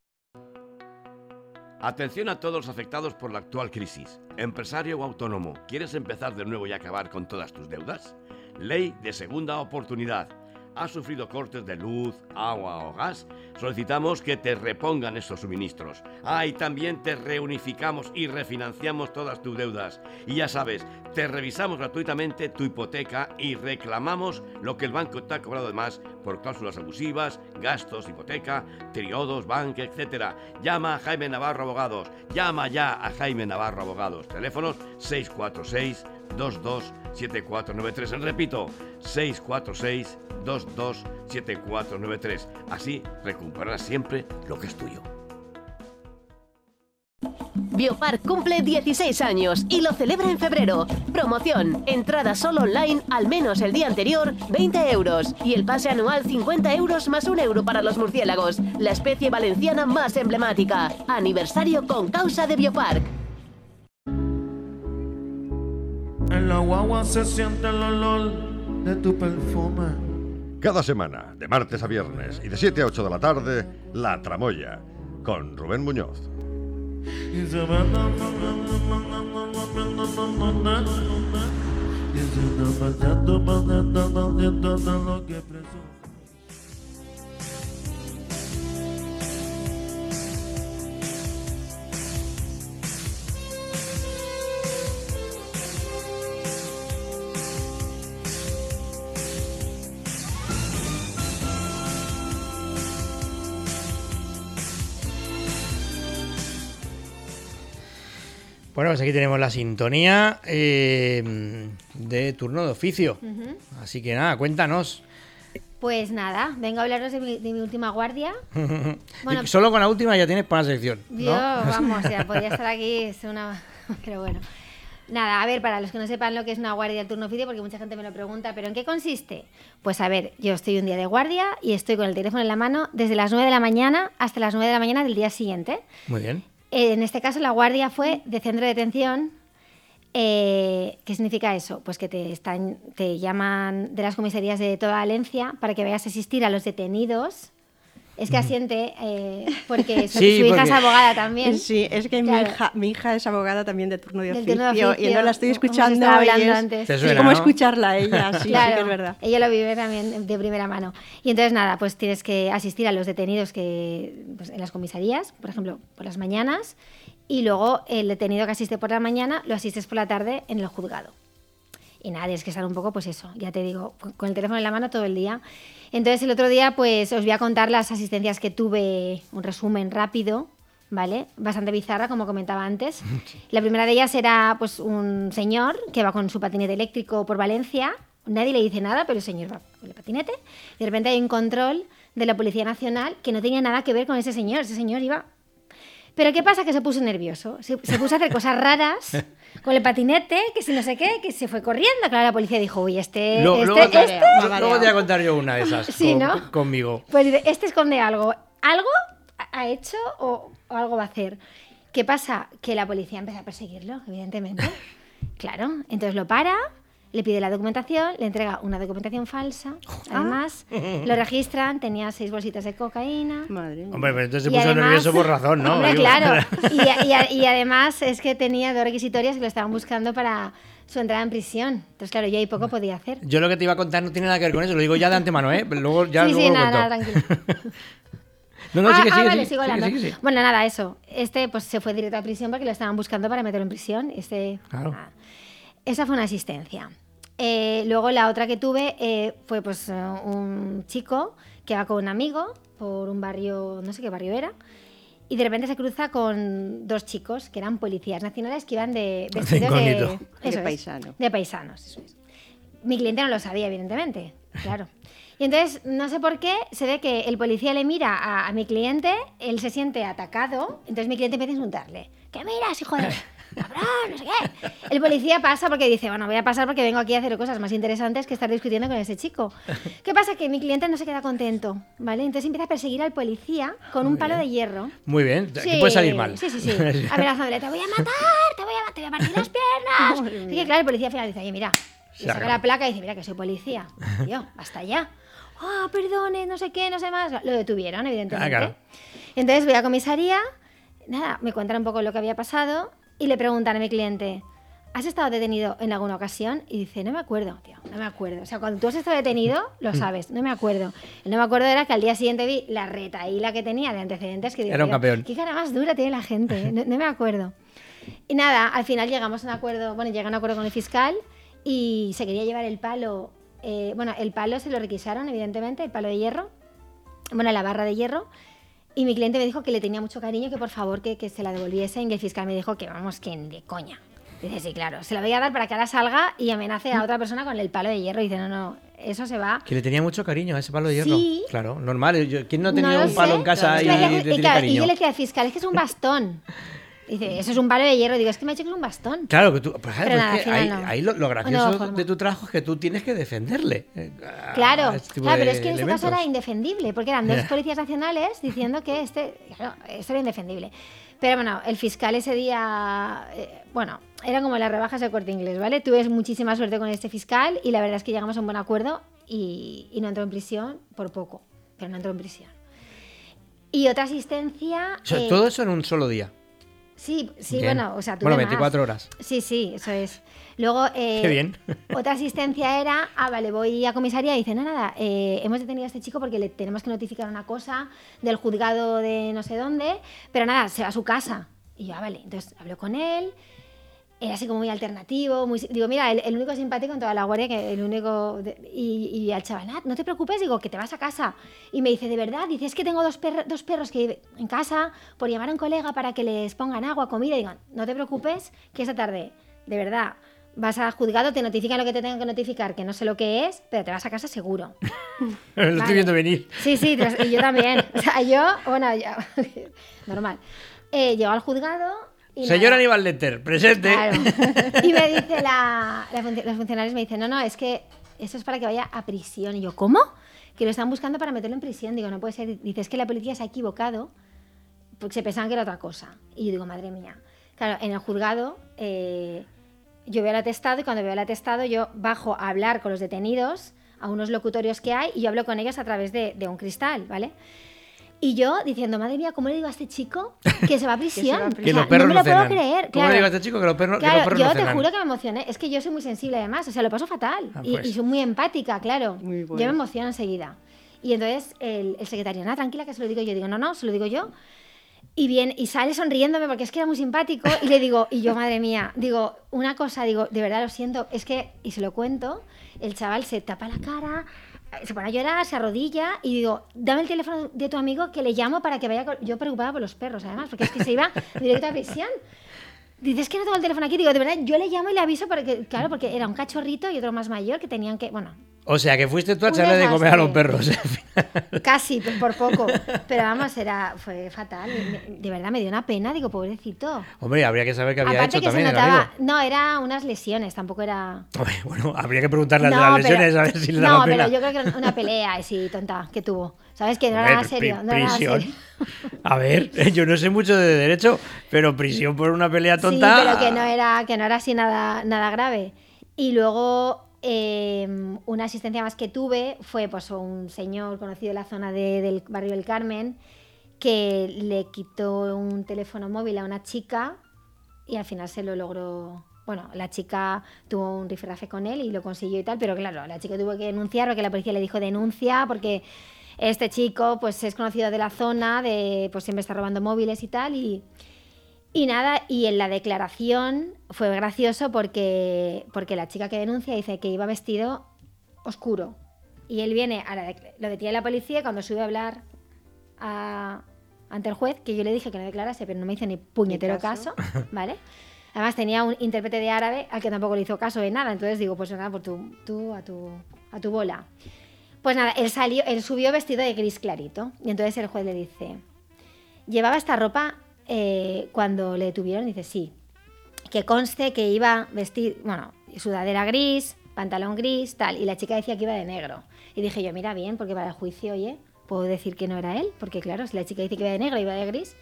Atención a todos los afectados por la actual crisis. Empresario o autónomo, ¿quieres empezar de nuevo y acabar con todas tus deudas? Ley de segunda oportunidad. ¿Has sufrido cortes de luz, agua o gas? Solicitamos que te repongan esos suministros. Ah, también te reunificamos y refinanciamos todas tus deudas. Y ya sabes, te revisamos gratuitamente tu hipoteca y reclamamos lo que el banco te ha cobrado de más por cláusulas abusivas, gastos, hipoteca, periodos, banque, etc. Llama a Jaime Navarro Abogados. Llama ya a Jaime Navarro Abogados. Teléfonos 646 227493. Repito, 646 227493. Así recuperarás siempre lo que es tuyo. Biopark cumple 16 años y lo celebra en febrero. Promoción, entrada solo online al menos el día anterior, 20 euros. Y el pase anual 50 euros más un euro para los murciélagos, la especie valenciana más emblemática. Aniversario con causa de Biopark. En la guagua se siente el olor de tu perfume. Cada semana, de martes a viernes y de 7 a 8 de la tarde, La Tramoya, con Rubén Muñoz. Y se va Y se Bueno, pues aquí tenemos la sintonía eh, de turno de oficio. Así que nada, cuéntanos. Pues nada, vengo a hablaros de mi, de mi última guardia. Bueno, Solo con la última ya tienes para la sección. ¿no? Yo, vamos, ya podría estar aquí, es una... Pero bueno. Nada, a ver, para los que no sepan lo que es una guardia del turno oficio, porque mucha gente me lo pregunta, ¿pero en qué consiste? Pues a ver, yo estoy un día de guardia y estoy con el teléfono en la mano desde las 9 de la mañana hasta las 9 de la mañana del día siguiente. Muy bien. En este caso, la guardia fue de centro de detención. Eh, ¿Qué significa eso? Pues que te, están, te llaman de las comisarías de toda Valencia para que vayas a asistir a los detenidos Es que asiente eh, porque su, Sí, su hija porque- es abogada también. Sí, es que mi, hija, mi hija es abogada también de turno de oficio, turno de y entonces la estoy escuchando y hablando es, antes. Te es como ¿no? escucharla a ella, sí, claro, sí que es verdad. ella lo vive también de primera mano. Y entonces nada, pues tienes que asistir a los detenidos que pues, en las comisarías, por ejemplo, por las mañanas, y luego el detenido que asiste por la mañana lo asistes por la tarde en el juzgado. Y nada, tienes que estar un poco, pues eso, ya te digo, con- el teléfono en la mano todo el día. Entonces el otro día, pues os voy a contar las asistencias que tuve, un resumen rápido, ¿vale? Bastante bizarra, como comentaba antes. La primera de ellas era pues un señor que va con su patinete eléctrico por Valencia. Nadie le dice nada, pero el señor va con el patinete. Y de repente hay un control de la Policía Nacional que no tenía nada que ver con ese señor. Ese señor iba... Pero ¿qué pasa? Que se puso nervioso. Se, se puso a hacer cosas raras con el patinete, que si no sé qué, que se fue corriendo. Claro, la policía dijo, uy, este... Luego, este, luego te, este- luego te voy a contar yo una de esas Sí, con- ¿no? conmigo. Pues dice, este esconde algo. ¿Algo ha- ha hecho o, o algo va a hacer? ¿Qué pasa? Que la policía empieza a perseguirlo, evidentemente. Claro, entonces lo para, le pide la documentación, le entrega una documentación falsa. Además, lo registran, tenía seis bolsitas de cocaína. Madre Hombre, pero entonces se Y puso además- nervioso por razón, ¿no? Hombre, claro. Y, y a- y además es que tenía dos requisitorias que lo estaban buscando para su entrada en prisión. Entonces, claro, yo ahí poco podía hacer. Yo lo que te iba a contar no tiene nada que ver con eso, lo digo ya de antemano, ¿eh? Pero Luego ya sí, luego sí, lo nada, cuento. nada, tranquilo. No, no, ah, sigue, ah, sigue, vale, sigue, sigo sigue, hablando. sigue, sigue. Bueno, nada, eso. Este pues se fue directo a prisión porque lo estaban buscando para meterlo en prisión. Este, Claro. ah, esa fue una asistencia. Eh, luego la otra que tuve eh, fue pues eh, un chico que va con un amigo por un barrio, no sé qué barrio era, y de repente se cruza con dos chicos que eran policías nacionales que iban de vestidos de, De es, paisano. de paisanos. eso es. Mi cliente no lo sabía, evidentemente, claro. Y entonces, no sé por qué, se ve que el policía le mira a, a mi cliente, él se siente atacado, entonces mi cliente empieza a insultarle. ¿Qué miras, hijo de... cabrón, no sé qué? El policía pasa porque dice, bueno, voy a pasar porque vengo aquí a hacer cosas más interesantes que estar discutiendo con ese chico. ¿Qué pasa? Que mi cliente no se queda contento, ¿vale? Entonces empieza a perseguir al policía con un palo de hierro. Muy bien, que Sí, puede salir mal. Sí, sí, sí. Amenazándole, te voy a matar, te voy a, te voy a partir las piernas. Así que claro, el policía al final dice, oye, mira, y saca la placa y dice, mira que soy policía. Tío, hasta ya. Ah, perdone, no sé qué, no sé más. Lo detuvieron, evidentemente. Ah, claro. Entonces voy a comisaría, nada, me cuentan un poco lo que había pasado y le preguntan a mi cliente, ¿has estado detenido en alguna ocasión? Y dice, no me acuerdo, tío, no me acuerdo. O sea, cuando tú has estado detenido, Mm. lo sabes, no me acuerdo. El no me acuerdo era que al día siguiente vi la retaíla que tenía de antecedentes que digo, Era un "Tío, campeón". Qué cara más dura tiene la gente, ¿eh? no, no me acuerdo. Y nada, al final llegamos a un acuerdo, bueno, llega a un acuerdo con el fiscal y se quería llevar el palo. eh, bueno, el palo se lo requisaron, evidentemente, el palo de hierro. Bueno, la barra de hierro. Y mi cliente me dijo que le tenía mucho cariño, que por favor que, que se la devolviesen. Y el fiscal me dijo que vamos, que ni de coña. Dice, sí, claro, se la voy a dar para que ahora salga y amenace a otra persona con el palo de hierro. Y dice, no, no, eso se va. Que le tenía mucho cariño a ese palo de hierro. Sí. Claro, normal. ¿Quién no ha No un palo sé. en casa y, que- le y tiene claro, y yo le decía al fiscal, es que es un bastón. Dice, eso es un palo de hierro. Digo, es que me ha que es un bastón. Claro, que tú. pues, Pero pues, nada, es que ahí, final no. ahí lo, gracioso de tu trabajo es que tú tienes que defenderle. eh, a- Claro, a este claro, pero es que en este caso elementos. era indefendible, porque eran dos policías nacionales diciendo que este, claro, esto era indefendible. Pero bueno, el fiscal ese día, eh, bueno, era como las rebajas de corte inglés, ¿vale? Tuve muchísima suerte con este fiscal y la verdad es que llegamos a un buen acuerdo y, y no entró en prisión por poco, pero no entró en prisión. Y otra asistencia... O sea, eh, todo eso en un solo día. Sí, sí, Bien. bueno, o sea, tuve Bueno, más. 24 horas. Sí, sí, eso es. Luego, eh, Qué bien. otra asistencia era, ah, vale, voy a comisaría y dice, no, nada, eh, hemos detenido a este chico porque le tenemos que notificar una cosa del juzgado de no sé dónde, pero nada, se va a su casa. Y yo, ah, vale, entonces hablo con él, era así como muy alternativo, muy, digo, mira, el, el único simpático en toda la guardia, que el único, de- y, y al chaval, "Ah, no te preocupes, digo, que te vas a casa. Y me dice, de verdad, dice, es que tengo dos, perro- dos perros que en casa, por llamar a un colega para que les pongan agua, comida, y digo, no te preocupes, que esta tarde, de verdad, vas al juzgado, te notifican lo que te tengan que notificar, que no sé lo que es, pero te vas a casa seguro. Lo Vale. estoy viendo venir. Sí, sí, y yo también. O sea, yo, bueno, ya, normal. Eh, llego al juzgado y Señor nada. Aníbal Letter, presente. Claro. Y me dice la, la los funcionarios me dicen, no, no, es que eso es para que vaya a prisión. Y yo, ¿cómo? Que lo están buscando para meterlo en prisión. Digo, no puede ser. Dice, es que la policía se ha equivocado porque se pensaban que era otra cosa. Y yo digo, madre mía. Claro, en el juzgado eh, yo veo el atestado y cuando veo el atestado yo bajo a hablar con los detenidos a unos locutorios que hay y yo hablo con ellos a través de, de un cristal, ¿vale? Y yo diciendo, madre mía, ¿cómo le digo a este chico que se va a prisión? va a O prisión. Que sea, los perros no me no lo puedo cenan. creer. ¿Cómo claro. le digo a este chico que los perros- que los Claro, perros yo no te cenan? juro que me emocioné. Es que yo soy muy sensible además, o sea, lo paso fatal. Ah, y, pues. y soy muy empática, claro. bueno. Yo me emociono enseguida. Y entonces el, el secretario, nada, tranquila que se lo digo yo. Digo, no, no, se lo digo yo. Y bien, y sale sonriéndome porque es que era muy simpático. Y le digo, y yo, madre mía, digo, una cosa, digo, de verdad lo siento, es que, y se lo cuento, el chaval se tapa la cara, se pone a llorar, se arrodilla y digo, dame el teléfono de tu amigo que le llamo para que vaya. con-". Yo preocupada por los perros, además, porque es que se iba directo a prisión. Dices que no tengo el teléfono aquí, digo, de verdad, yo le llamo y le aviso porque, claro, porque era un cachorrito y otro más mayor que tenían que, bueno, O sea, que fuiste tú a echarle de comer a los perros. casi, por poco. Pero vamos, era, fue fatal. De verdad me dio una pena, digo, pobrecito. Hombre, habría que saber qué había Aparte hecho que se también el notaba, no, era unas lesiones, tampoco era... Hombre, bueno, habría que preguntarle al No, las pero- lesiones a ver si le No, pero yo creo que era una pelea así tonta que tuvo. ¿Sabes? Que no era nada serio. No era serio. A ver, yo no sé mucho de derecho, pero prisión por una pelea tonta. Sí, pero que no era, que no era así nada, nada grave. Y luego eh, una asistencia más que tuve fue pues un señor conocido en la zona de- del barrio del Carmen que le quitó un teléfono móvil a una chica y al final se lo logró. Bueno, la chica tuvo un rifirrafe con él y lo consiguió y tal, pero claro, la chica tuvo que denunciar porque la policía le dijo denuncia porque este chico pues es conocido de la zona, de pues siempre está robando móviles y tal y, y nada, y en la declaración fue gracioso porque, porque la chica que denuncia dice que iba vestido oscuro. Y él viene, a la lo detiene la policía y cuando sube a hablar a- ante el juez, que yo le dije que no declarase, pero no me hizo ni puñetero caso, ¿vale? Además tenía un intérprete de árabe al que tampoco le hizo caso de nada, entonces digo, pues nada, pues tú, tú a, tu, a tu bola. Pues nada, él, salió, él subió vestido de gris clarito y entonces el juez le dice, ¿llevaba esta ropa eh, cuando le detuvieron? Dice, sí. Que conste que iba vestir, bueno, sudadera gris, pantalón gris, tal. Y la chica decía que iba de negro. Y dije yo, mira bien, porque para el juicio, oye, puedo decir que no era él, porque claro, si la chica dice que iba de negro, iba de gris.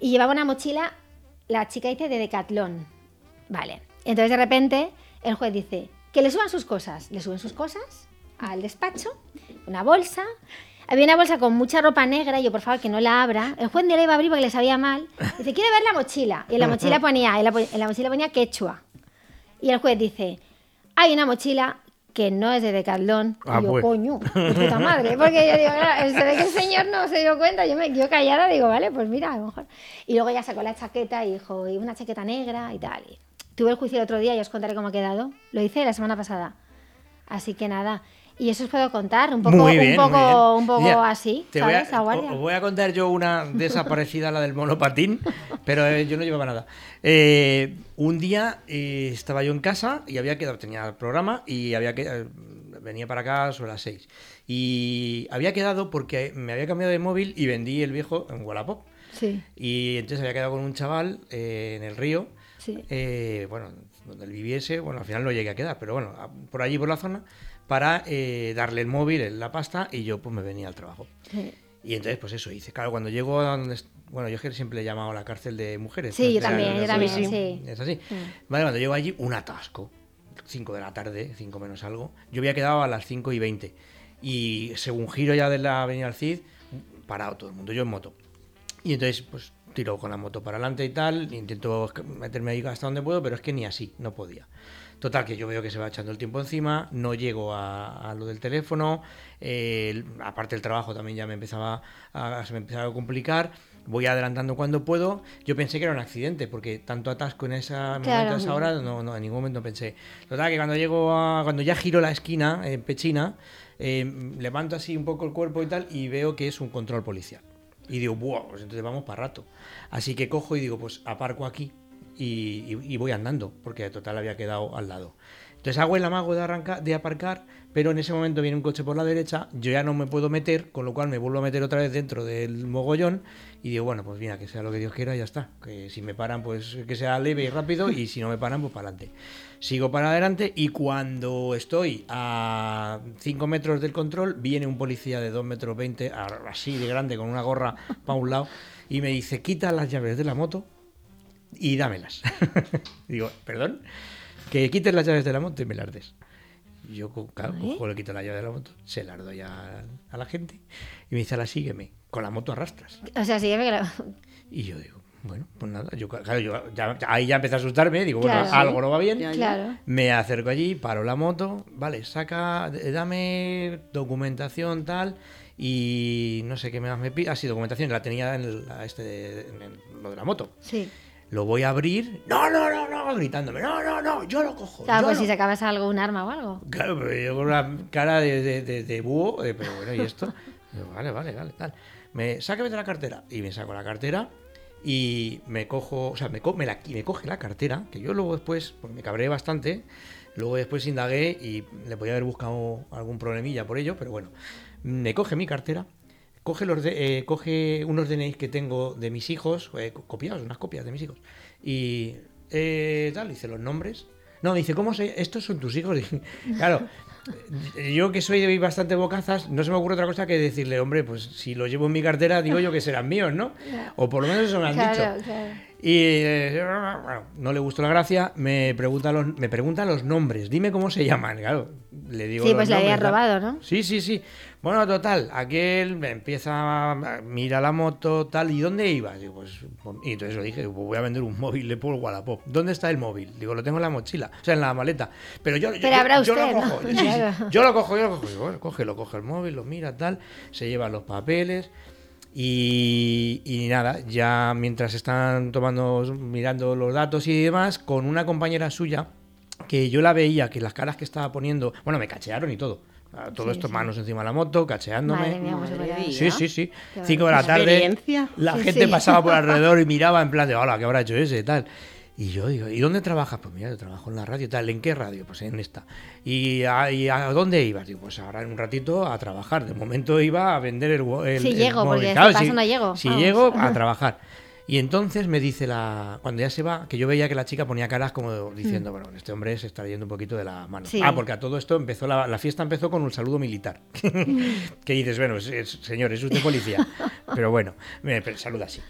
Y llevaba una mochila, la chica dice de decatlón. Vale. Entonces de repente el juez dice, que le suban sus cosas. Le suben sus cosas al despacho, una bolsa. Había una bolsa con mucha ropa negra y yo, por favor, que no la abra. El juez ni la iba a abrir porque le sabía mal. Dice, ¿quiere ver la mochila? Y en la mochila ponía, en la, en la mochila ponía quechua. Y el juez dice, hay una mochila que no es de Decathlon. Ah, y yo, pues. coño, de puta madre. Porque yo digo, claro, se ve que el señor no se dio cuenta. Yo me yo callada digo, vale, pues mira, a lo mejor. Y luego ya sacó la chaqueta y dijo, y una chaqueta negra y tal. Y tuve el juicio el otro día y os contaré cómo ha quedado. Lo hice la semana pasada. Así que nada. Y eso os puedo contar, un poco, Muy bien, un poco, muy bien. un poco Mira, así, Te voy, ¿sabes? a, A guardia. os voy a contar yo una desaparecida, la del monopatín, pero eh, yo no llevaba nada. Eh, un día eh, estaba yo en casa y había quedado, tenía el programa y había que eh, venía para acá sobre las 6. Y había quedado porque me había cambiado de móvil y vendí el viejo en Wallapop. Sí. Y entonces había quedado con un chaval eh, en el río, Sí. eh, bueno, donde él viviese, bueno, al final no llegué a quedar, pero bueno, por allí, por la zona, para eh, darle el móvil, la pasta, y yo pues me venía al trabajo. Sí. Y entonces, pues eso hice. Claro, cuando llego a donde. Bueno, yo siempre le he llamado la cárcel de mujeres. Sí, yo también, yo también, sí. Es así. Mm. Vale, cuando llego allí, un atasco. 5 de la tarde, 5 menos algo. Yo había quedado a las 5 y 20. Y según giro ya de la Avenida al Cid, parado todo el mundo, yo en moto. Y entonces, pues tiro con la moto para adelante y tal, intento meterme ahí hasta donde puedo, pero es que ni así, no podía. Total, que yo veo que se va echando el tiempo encima, no llego a, a lo del teléfono, eh, aparte el trabajo también ya me empezaba a, se me empezaba a complicar, voy adelantando cuando puedo, yo pensé que era un accidente, porque tanto atasco en esa Claro. esa hora, no, no, en ningún momento pensé. Total, que cuando llego a, cuando ya giro la esquina, en Pechina, eh, levanto así un poco el cuerpo y tal, y veo que es un control policial. Y digo, ¡buah! Pues entonces vamos para rato. Así que cojo y digo, pues aparco aquí y, voy andando, porque total había quedado al lado. Entonces hago el amago de, arrancar, de aparcar, pero en ese momento viene un coche por la derecha, yo ya no me puedo meter, con lo cual me vuelvo a meter otra vez dentro del mogollón y digo, bueno, pues mira, que sea lo que Dios quiera, ya está. Que si me paran, pues que sea leve y rápido y si no me paran, pues para adelante. Sigo para adelante y cuando estoy a 5 metros del control, viene un policía de 2 metros 20, a- así de grande, con una gorra para un lado, y me dice, quita las llaves de la moto y dámelas. Digo, perdón, que quites las llaves de la moto y me las des. Yo claro, cojo, le quito la llave de la moto, se las doy a, a la gente y me dice, ahora sígueme. con la moto arrastras. O sea, sí que me lo- Y yo digo, bueno, pues nada, yo, claro, yo ya- ahí ya empecé a asustarme, digo, bueno, Claro. algo no va bien. Claro. Me acerco allí, paro la moto, vale, saca, d- dame documentación tal y no sé qué más me pide. Ah, sí, documentación, la tenía en, el- la- este, de- en el- lo de la moto. Sí. Lo voy a abrir, no, no, no, no, gritándome, no, no, no, yo lo cojo. Claro, yo pues lo si sacabas algo, un arma o algo. Claro, pero yo con una cara de, de, de- de búho, eh, pero bueno, ¿y esto? Digo, vale, vale, vale, tal. Me, sácame de la cartera. Y me saco la cartera y me cojo, o sea, me, co- me, la, me coge la cartera, que yo luego después, porque me cabré bastante, luego después indagué y le podía haber buscado algún problemilla por ello, pero bueno, me coge mi cartera. Coge, los de- eh, coge unos DNIs que tengo de mis hijos, eh, co- copiados, unas copias de mis hijos. Y eh, tal, dice los nombres. No, dice, ¿cómo se...? Estos son tus hijos. Claro, eh, yo que soy bastante bocazas, no se me ocurre otra cosa que decirle, hombre, pues si lo llevo en mi cartera, digo yo que serán míos, ¿no? O por lo menos eso me han Claro, dicho. claro. Y eh, bueno, no le gustó la gracia, me pregunta los, me pregunta los nombres, dime cómo se llaman, claro. Le digo Sí, pues le había robado, ¿no? Sí, sí, sí. Bueno, total, aquel me empieza a mira la moto, tal, ¿y dónde ibas? Digo, pues, pues- y entonces lo dije, pues voy a vender un móvil de por Wallapop. ¿Dónde está el móvil? Digo, lo tengo en la mochila, o sea, en la maleta. Pero yo, yo- Pero yo lo cojo, sí, sí, Claro. yo lo cojo, yo lo cojo. Digo, bueno, coge, lo coge el móvil, lo mira, tal, se llevan los papeles. Y, y nada, ya mientras están tomando, mirando los datos y demás, con una compañera suya, que yo la veía, que las caras que estaba poniendo, bueno, me cachearon y todo. Ah, Todo Sí, esto, sí. manos encima de la moto, cacheándome. Madre mía, Madre mía. Sí, sí, sí. Qué Cinco de la tarde. La Sí, gente sí. pasaba por alrededor y miraba en plan de, hola, ¿qué habrá hecho ese? Tal. Y yo digo, ¿y dónde trabajas? Pues mira, yo trabajo en la radio, tal. ¿En qué radio? Pues en esta. ¿Y a, y a dónde ibas? Digo, pues ahora en un ratito a trabajar. De momento iba a vender el, el llego, móvil. porque Claro, paso si- no llego, Si vamos. llego, a trabajar. Y entonces me dice la. Cuando ya se va, que yo veía que la chica ponía caras como diciendo, bueno, este hombre se está yendo un poquito de la mano. Mm. Sí. Ah, porque a todo esto empezó la, la fiesta empezó con un saludo militar. que dices, bueno, es- es- señor, es usted policía. Pero bueno, me saluda así.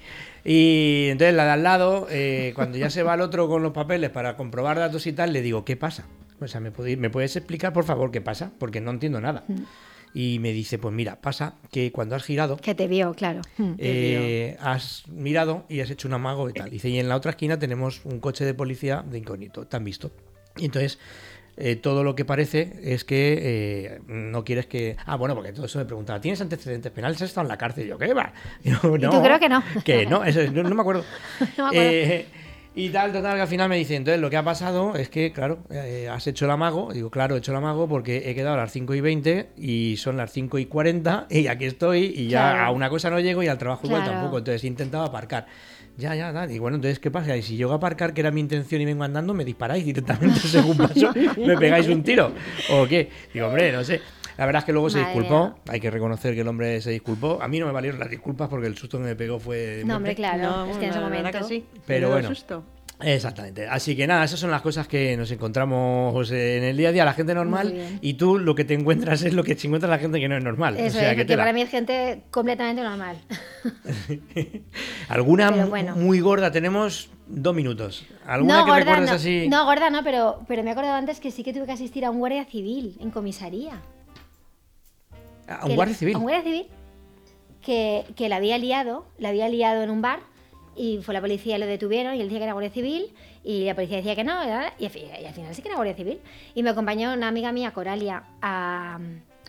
Y entonces la de al lado, eh, cuando ya se va el otro con los papeles para comprobar datos y tal, le digo, ¿qué pasa? O sea, ¿me, podéis- ¿me puedes explicar, por favor, qué pasa? Porque no entiendo nada. Y me dice, pues mira, pasa que cuando has girado, Que te vio, claro. Mm. eh, has mirado y has hecho un amago y tal. Dice, y en la otra esquina tenemos un coche de policía de incógnito, ¿te han visto? Y entonces, eh, todo lo que parece es que eh, no quieres que... Ah, bueno, porque todo eso me preguntaba, ¿tienes antecedentes penales? ¿Has estado en la cárcel? Y yo, ¿qué va? Yo, Y tú creo que no. Que no, eso, no, no me acuerdo. No me acuerdo. Eh, y tal, total, que al final me dice, entonces lo que ha pasado es que, claro, eh, has hecho el amago. Digo, claro, he hecho el amago porque he quedado a las 5 y 20 y son las 5 y 40 y aquí estoy y ya Claro. a una cosa no llego y al trabajo igual tampoco. Entonces he intentado aparcar. Ya, ya, tal. Y bueno, entonces, ¿qué pasa? Y si llego a aparcar, que era mi intención y vengo andando, me disparáis directamente según paso, me pegáis un tiro. ¿O qué? Digo, hombre, no sé. La verdad es que luego se Madre disculpó. mía. Hay que reconocer que el hombre se disculpó. A mí no me valieron las disculpas porque el susto que me pegó fue. No, hombre, claro. No, es que en ese momento. que sí. Pero bueno. susto. Exactamente. Así que nada, esas son las cosas que nos encontramos en el día a día, la gente normal, y tú lo que te encuentras es lo que se encuentra la gente que no es normal. Eso o sea, es, que tela. para mí es gente completamente normal. ¿Alguna bueno. muy gorda? Tenemos dos minutos. ¿Alguna No, que gorda recuerdes no. así? No, gorda no, pero, pero me he acordado antes que sí que tuve que asistir a un guardia civil en comisaría. ¿A un guardia civil? A un guardia civil que, que la había liado, la había liado en un bar y fue la policía, lo detuvieron y él decía que era guardia civil y la policía decía que no y al, fi- y al final sí que era guardia civil. Y me acompañó una amiga mía, Coralia, a,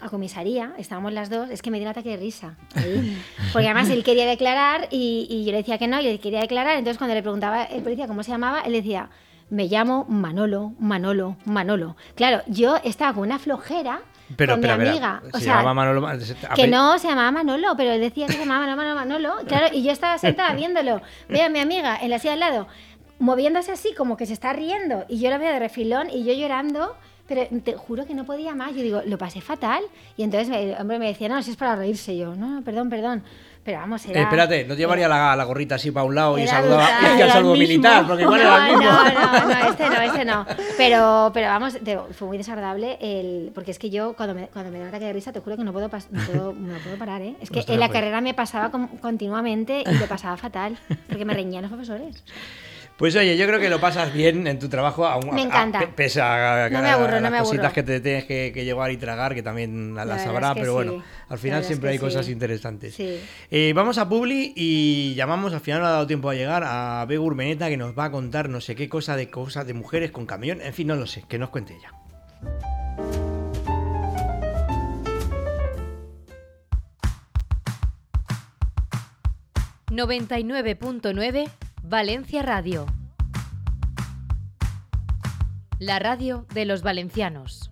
a comisaría, estábamos las dos, es que me dio un ataque de risa. Porque además él quería declarar y, y yo le decía que no y él quería declarar, entonces cuando le preguntaba el policía cómo se llamaba, él decía... Me llamo Manolo, Manolo, Manolo. Claro, yo estaba con una flojera Pero, con espera, mi amiga. o sea, llamaba Manolo. Que no se llamaba Manolo, pero él decía que se llamaba Manolo, Manolo. Claro, y yo estaba sentada viéndolo. Veo a mi amiga en la silla al lado, moviéndose así, como que se está riendo. Y yo la veo de refilón y yo llorando. Pero te juro que no podía más. Yo digo, lo pasé fatal. Y entonces el hombre me decía, no, si es para reírse. Yo, no, no, perdón, perdón. Pero vamos, era... Eh, espérate, no llevaría la, la gorrita así para un lado y Era saludaba y Era saludo militar, porque igual no, era el mismo. No, no, no, este no, este no. Pero, pero vamos, te- fue muy desagradable el, porque es que yo cuando me, cuando me da un ataque de risa te juro que no puedo, pas- no puedo, no puedo parar, ¿eh? Es que Ostras, en la pues. carrera me pasaba con- continuamente y lo pasaba fatal, porque me reñían los profesores. Pues oye, yo creo que lo pasas bien en tu trabajo, aún, Me encanta. a- pe- pese a, No me aburro, a no las aburro. cositas que te tienes que, que llevar y tragar, que también las es que pero bueno, al La final siempre es hay cosas interesantes. Sí. Eh, vamos a Publi y llamamos, al final no ha dado tiempo a llegar, a Bego Urmeneta que nos va a contar no sé qué cosa de cosas de mujeres con camión, en fin, no lo sé, que nos cuente ella. 99.9 Valencia Radio. La radio de los valencianos.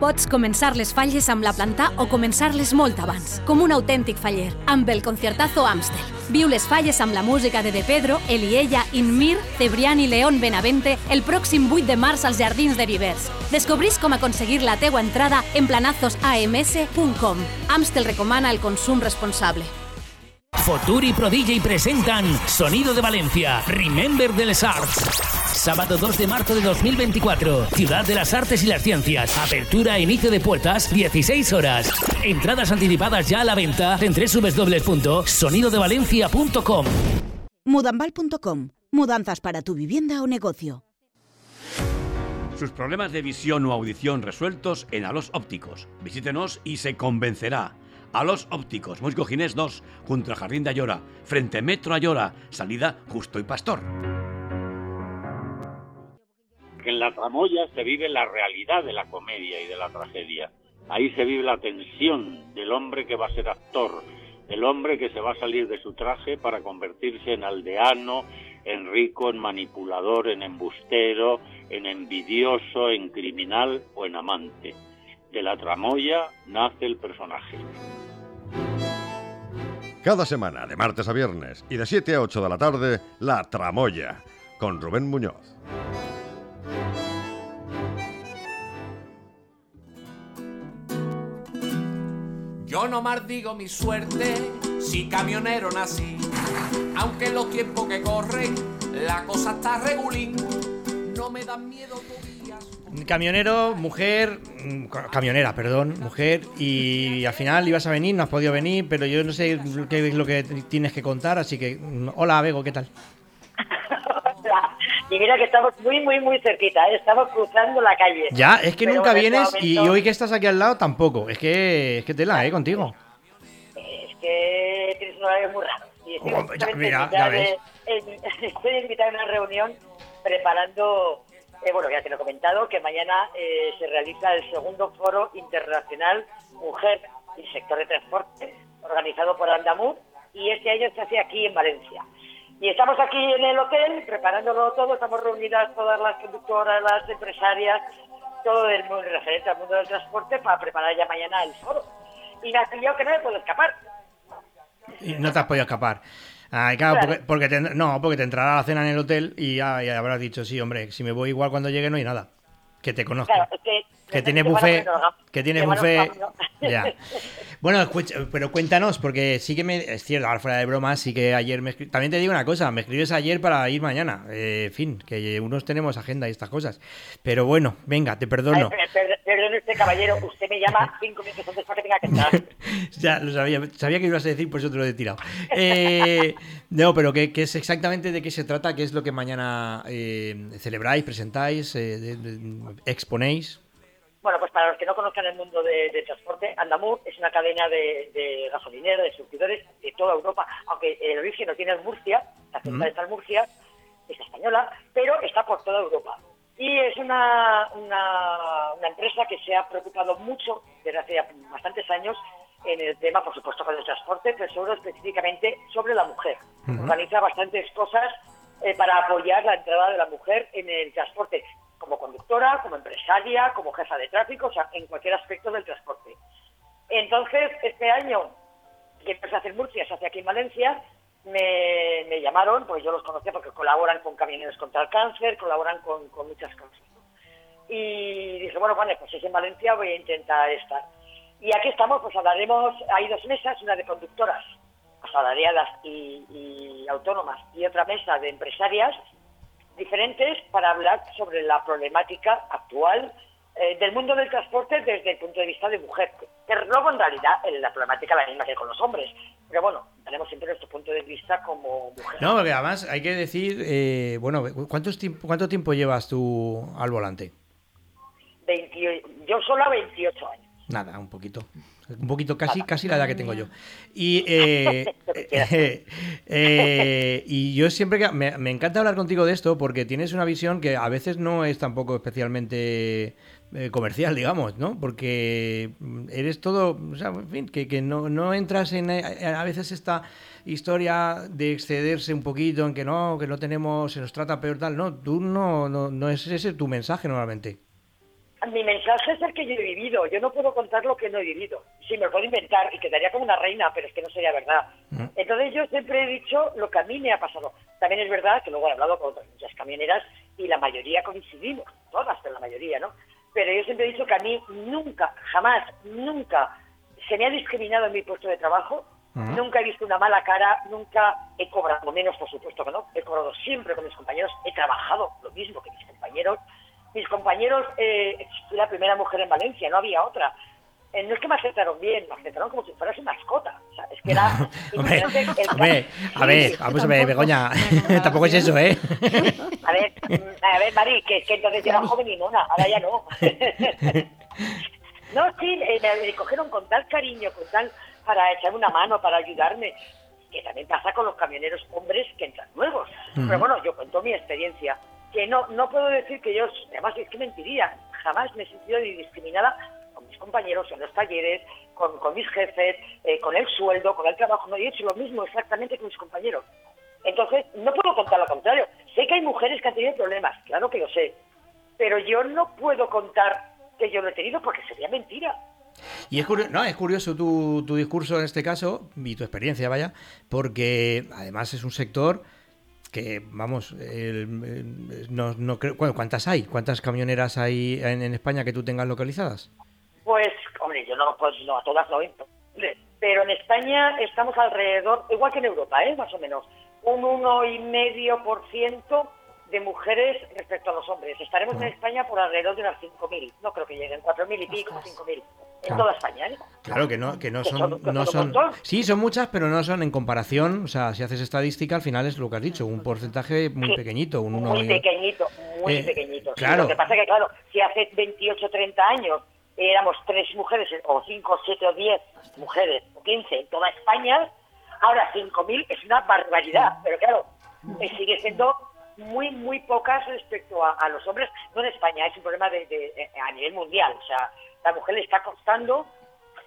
Pots començar les falles amb la planta o començar-les molt abans, com un autèntic faller, amb el Conciertazo Amstel. Viu les falles amb la música de De Pedro, Eliella, Inmir, Cebrián León Benavente el pròxim 8 de març als Jardins de Vivers. Descobrís com aconseguir la teua entrada en planazosams.com. Amstel recomana el consum responsable. Foturi Pro DJ presentan Sonido de Valencia, Remember de les Arts. Sábado 2 de marzo de 2024, Ciudad de las Artes y las Ciencias. Apertura e inicio de puertas, 16 horas. Entradas anticipadas ya a la venta en www.sonidodevalencia.com. Mudambal.com. Mudanzas para tu vivienda o negocio. Sus problemas de visión o audición resueltos en Alos Ópticos. Visítenos y se convencerá. Alos Ópticos, Musgo Ginés 2, junto al Jardín de Ayora, frente Metro Ayora, salida Justo y Pastor. En la tramoya se vive la realidad de la comedia y de la tragedia. Ahí se vive la tensión del hombre que va a ser actor, el hombre que se va a salir de su traje para convertirse en aldeano, en rico, en manipulador, en embustero, en envidioso, en criminal o en amante. De la tramoya nace el personaje. Cada semana, de martes a viernes y de 7 a 8 de la tarde, La Tramoya, con Rubén Muñoz. Yo no maldigo mi suerte si camionero nací. Aunque en los tiempos que corren la cosa está regulín. No me dan miedo tobillas. Camionero, mujer, mm, ca- camionera, perdón, mujer, y al final ibas a venir, no has podido venir, pero yo no sé qué es lo que tienes que contar, así que, mm, hola, Bego, ¿qué tal? Y mira que estamos muy, muy, muy cerquita, ¿eh? estamos cruzando la calle. Ya, es que Pero nunca en este vienes y hoy que estás aquí al lado tampoco, es que, es que tela, ¿eh? Contigo. Es que tienes un horario muy raro. Y estoy Oh, ya, mira, ya ves. en- estoy invitada a una reunión preparando, eh, bueno, ya te lo he comentado, que mañana eh, se realiza el segundo foro internacional Mujer y Sector de Transporte, organizado por Andamur, y este año se hace aquí en Valencia. Y estamos aquí en el hotel preparándolo todo, estamos reunidas todas las conductoras, las empresarias, todo el mundo referente al mundo del transporte para preparar ya mañana el foro. Y me ha pillado que no me puedo escapar. Y no te has podido escapar. Ay, claro, Claro. porque, porque te, no, porque te entrará la cena en el hotel y ya, ya habrás dicho, sí, hombre, si me voy igual cuando llegue no hay nada. Que te conozco. Claro, es que... Que tiene buffet, que tiene buffet. Ya. Bueno, escucha, pero cuéntanos, porque sí que me. Es cierto, ahora fuera de broma, sí que ayer me escri- También te digo una cosa, me escribes ayer para ir mañana. Eh, en fin, que unos tenemos agenda y estas cosas. Pero bueno, venga, te perdono. Ay, per- per- Perdone usted, caballero, usted me llama cinco minutos antes para que tenga que entrar. Ya lo sabía, sabía que ibas a decir, por eso te lo he tirado. Eh, no, pero ¿qué, qué es exactamente de qué se trata? ¿Qué es lo que mañana eh, celebráis, presentáis, eh, exponéis? Bueno, pues para los que no conozcan el mundo de- del transporte, Andamur es una cadena de, de gasolineros, de surtidores de toda Europa, aunque el origen lo tiene en Murcia, la central Mm. está en Murcia, es española, pero está por toda Europa. Y es una, una, una empresa que se ha preocupado mucho desde hace bastantes años en el tema, por supuesto, con el transporte, pero sobre específicamente sobre la mujer. Organiza bastantes cosas eh, para apoyar la entrada de la mujer en el transporte, como conductora, como empresaria, como jefa de tráfico, o sea, en cualquier aspecto del transporte. Entonces, este año, que no se hace en Murcia, se hace aquí en Valencia, me, llamaron, pues yo los conocía porque colaboran con Camioneros contra el Cáncer, colaboran con, muchas cosas. Y dije, bueno, vale, pues es en Valencia voy a intentar estar. Y aquí estamos, pues hablaremos, hay dos mesas, una de conductoras asalariadas y, y autónomas y otra mesa de empresarias diferentes para hablar sobre la problemática actual eh, del mundo del transporte desde el punto de vista de mujer. Que luego en realidad eh, la problemática es la misma que con los hombres, pero bueno, tenemos siempre nuestro punto de vista como mujer. No, porque además hay que decir, eh, bueno, ¿cuántos tiempo, ¿cuánto tiempo llevas tú al volante? 20 yo solo a 28 años. Nada, un poquito. Un poquito, casi, casi la edad que tengo yo. Y, eh, eh, y yo siempre que me, me encanta hablar contigo de esto porque tienes una visión que a veces no es tampoco especialmente eh, comercial, digamos, ¿no? Porque eres todo, o sea, en fin, que, que no, no entras en eh, a veces esta historia de excederse un poquito en que no, que no tenemos, se nos trata peor tal, no, tú no, no, no es ese tu mensaje normalmente. Mi mensaje es el que yo he vivido. Yo no puedo contar lo que no he vivido. Sí, me lo puedo inventar y quedaría como una reina, pero es que no sería verdad. Entonces yo siempre he dicho lo que a mí me ha pasado. También es verdad que luego he hablado con otras muchas camioneras y la mayoría coincidimos, todas, pero la mayoría, ¿no? Pero yo siempre he dicho que a mí nunca, jamás, nunca se me ha discriminado en mi puesto de trabajo. Nunca he visto una mala cara, nunca he cobrado menos, por supuesto que no. He cobrado siempre con mis compañeros, he trabajado lo mismo que mis compañeros mis compañeros, eh, fui la primera mujer en Valencia, no había otra. Eh, no es que me aceptaron bien, me aceptaron como si fuera su mascota. O sea, es que era... hombre, el- hombre, a ver, Sí, vamos a ver, Begoña, tampoco es eso, ¿eh? A ver, mm, a ver, Mari, que, que entonces yo era joven y mona, ahora ya no. no, sí, eh, me, me cogieron con tal cariño, con tal para echarme una mano, para ayudarme, que también pasa con los camioneros hombres que entran nuevos. Ujú. Pero bueno, yo cuento mi experiencia, que no no puedo decir que yo, además es que mentiría, jamás me he sentido ni discriminada compañeros en los talleres, con, mis jefes, eh, con el sueldo, con el trabajo, no, yo he hecho lo mismo exactamente que mis compañeros. Entonces, no puedo contar lo contrario. Sé que hay mujeres que han tenido problemas, claro que lo sé, pero yo no puedo contar que yo lo he tenido porque sería mentira. Y es curioso, no, es curioso tu, tu discurso en este caso y tu experiencia, vaya, porque además es un sector que, vamos, no, no creo, ¿cuántas hay? ¿Cuántas camioneras hay en, en España que tú tengas localizadas? Pues, hombre, yo no, pues no, a todas no, pero en España estamos alrededor, igual que en Europa, ¿eh? más o menos, un 1,5% de mujeres respecto a los hombres. Estaremos en España por alrededor de unas 5.000, no creo que lleguen, 4.000 y pico, 5.000, en Claro. toda España. ¿eh? Claro que no, que no Que son, no son sí, son muchas, pero no son en comparación, o sea, si haces estadística, al final es lo que has dicho, un porcentaje muy Sí. pequeñito, un uno Muy y- pequeñito, muy Eh, pequeñito. Sí, claro. Lo que pasa es que, claro, si hace 28 30 años éramos tres mujeres, o 5, 7 o 10 mujeres, o 15 en toda España, ahora 5.000 es una barbaridad. Pero claro, eh, sigue siendo muy, muy pocas respecto a, a los hombres. No en España, es un problema de, de- eh, a nivel mundial. O sea, la mujer le está costando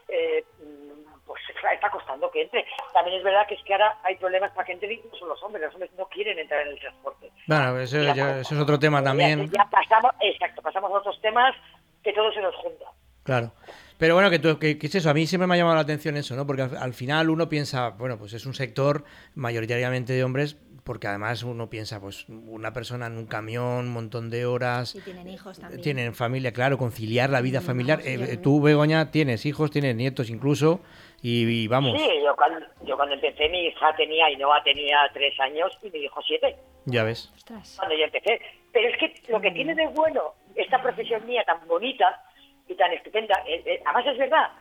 eh, mm, pues está costando que entre. También es verdad que es que ahora hay problemas para que entre incluso los hombres. Los hombres no quieren entrar en el transporte. Bueno, eso, Ya, ya- eso es otro tema también. Ya, ya pasamos, exacto, pasamos a otros temas que todo se nos junta. Claro. Pero bueno, que, tú- que, que es eso, a mí siempre me ha llamado la atención eso, ¿no? Porque al, al final uno piensa, bueno, pues es un sector mayoritariamente de hombres, porque además uno piensa, pues una persona en un camión, un montón de horas, Y tienen hijos también. tienen familia, claro, conciliar la vida familiar. Eh, conciliar. tú, Begoña, tienes hijos, tienes nietos incluso, y, y vamos, Sí, yo cuando, yo cuando empecé, mi hija tenía, y Noah tenía tres años y mi hijo siete, ya ves. cuando yo empecé. Pero es que lo que tiene de bueno esta profesión mía tan bonita y tan estupenda, eh, eh, además es verdad,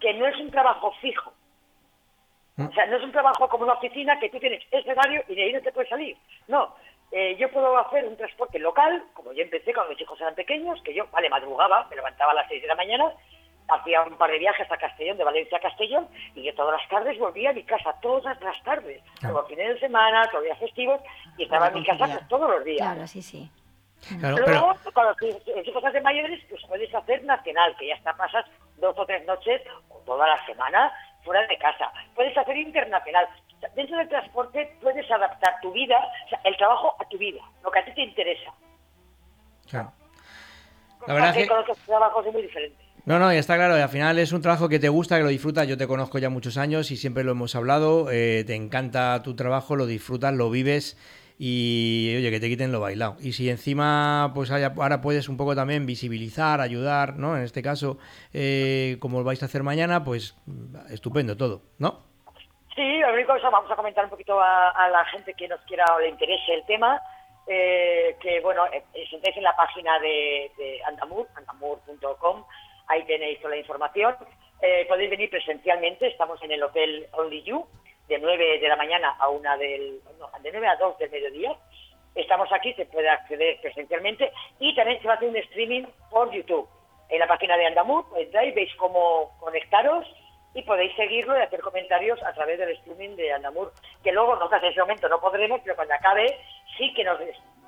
que no es un trabajo fijo. O sea, no es un trabajo como una oficina que tú tienes ese horario y de ahí no te puedes salir. No, eh, yo puedo hacer un transporte local, como yo empecé cuando mis hijos eran pequeños, que yo, vale, madrugaba, me levantaba a las 6 de la mañana, hacía un par de viajes a Castellón, de Valencia a Castellón, y yo todas las tardes volvía a mi casa, todas las tardes, como fines de semana, todos los días festivos, y estaba en mi casa pues, todos los días. Claro, sí, sí. Claro, Luego, cuando tus hijos hacen mayores, pues puedes hacer nacional, que ya está, pasas dos o tres noches o toda la semana fuera de casa. Puedes hacer internacional. O sea, dentro del transporte puedes adaptar tu vida, o sea, el trabajo a tu vida, lo que a ti te interesa. Claro. La verdad es que... con otros trabajos es muy diferente. No, no, y está claro, al final es un trabajo que te gusta, que lo disfrutas. Yo te conozco ya muchos años y siempre lo hemos hablado. eh, te encanta tu trabajo, lo disfrutas, lo vives y, oye, que te quiten lo bailado. Y si encima, pues haya- ahora puedes un poco también visibilizar, ayudar, ¿no? En este caso, eh, como lo vais a hacer mañana, pues estupendo todo, ¿no? Sí, lo único que vamos a comentar un poquito a, a la gente que nos quiera o le interese el tema, eh, que bueno, eh, si entráis en la página de, de Andamur, andamur.com, ahí tenéis toda la información. Eh, podéis venir presencialmente, estamos en el Hotel Only You de 9 de la mañana a una del, no, de 9 a 2 del mediodía. Estamos aquí, se puede acceder presencialmente y también se va a hacer un streaming por YouTube. En la página de Andamur, entráis, veis cómo conectaros y podéis seguirlo y hacer comentarios a través del streaming de Andamur, que luego nosotros en ese momento no podremos, pero cuando acabe sí que nos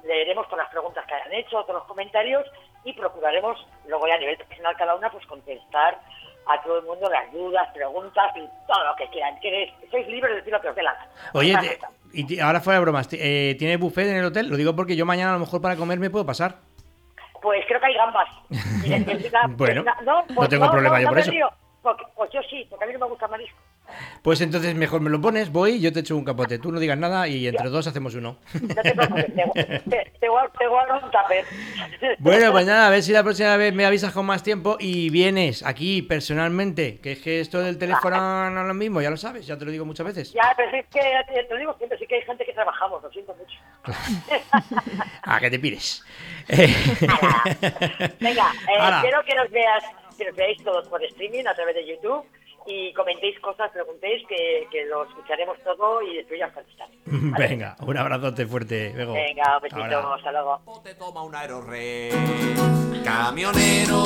leeremos todas las preguntas que hayan hecho, todos los comentarios y procuraremos luego ya a nivel personal cada una pues contestar a todo el mundo las dudas, preguntas y todo lo que quieran. Sois libres de decir lo que os dé la gana. Oye, te- y ahora fuera de bromas, eh, ¿tiene buffet en el hotel? Lo digo porque yo mañana a lo mejor para comer me puedo pasar. Pues creo que hay gambas. Diga, Bueno, pues, no, no tengo problema yo por eso. porque- pues yo sí, porque a mí no me gusta marisco. Pues entonces mejor me lo pones, voy yo te echo un capote. Tú no digas nada y entre dos hacemos uno. No te preocupes, te, te, te guardo, un tupper. Bueno, pues nada, a ver si la próxima vez me avisas con más tiempo y vienes aquí personalmente. Que es que esto del teléfono no es lo mismo, ya lo sabes, ya te lo digo muchas veces. Ya, pero es que te te lo digo siempre, sí que hay gente que trabajamos, lo siento mucho. Ah, que te pires. Venga, eh, quiero que nos veas, que nos veáis todos por streaming a través de YouTube y comentéis cosas, preguntéis, que, que lo escucharemos todo y después ya os contestaré. Venga, un abrazote fuerte, Bego. Venga, un besito, Ahora. hasta luego. Te toma un aerorre, camionero.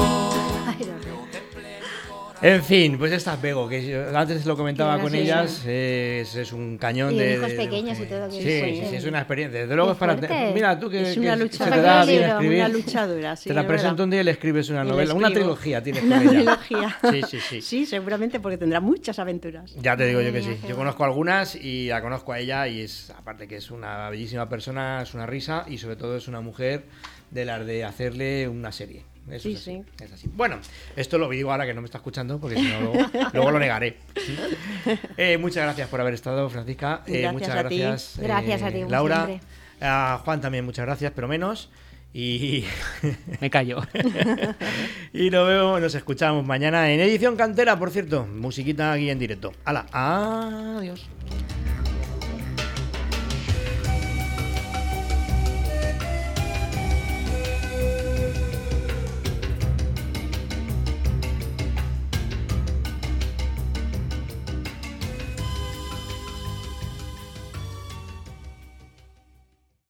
En fin, pues esta es Bego, que yo antes lo comentaba con ellas, es, es un cañón Y de... hijos de- de pequeños y todo, que Sí, es sí, es una experiencia. Desde luego es para... Mira, tú que, Es que una se te luchadora, da un bien libro, escribir, una luchadora, sí, te la es presento un día y le escribes una novela, una trilogía tienes Una con ella. trilogía. Sí, sí, sí. Sí, seguramente porque tendrá muchas aventuras. Ya te digo yo que sí. Yo conozco algunas y la conozco a ella y es, aparte que es una bellísima persona, es una risa y sobre todo es una mujer de las de hacerle una serie. Eso Sí, es así, sí. es así. Bueno, esto lo digo ahora que no me está escuchando porque si no luego, luego lo negaré. Eh, muchas gracias por haber estado, Francisca. Eh, Gracias muchas a ti. gracias. Gracias a ti, como Laura. siempre. A Juan también muchas gracias, pero menos. Y me callo. y nos vemos, nos escuchamos mañana en edición cantera, por cierto. Musiquita aquí en directo. Hala, adiós.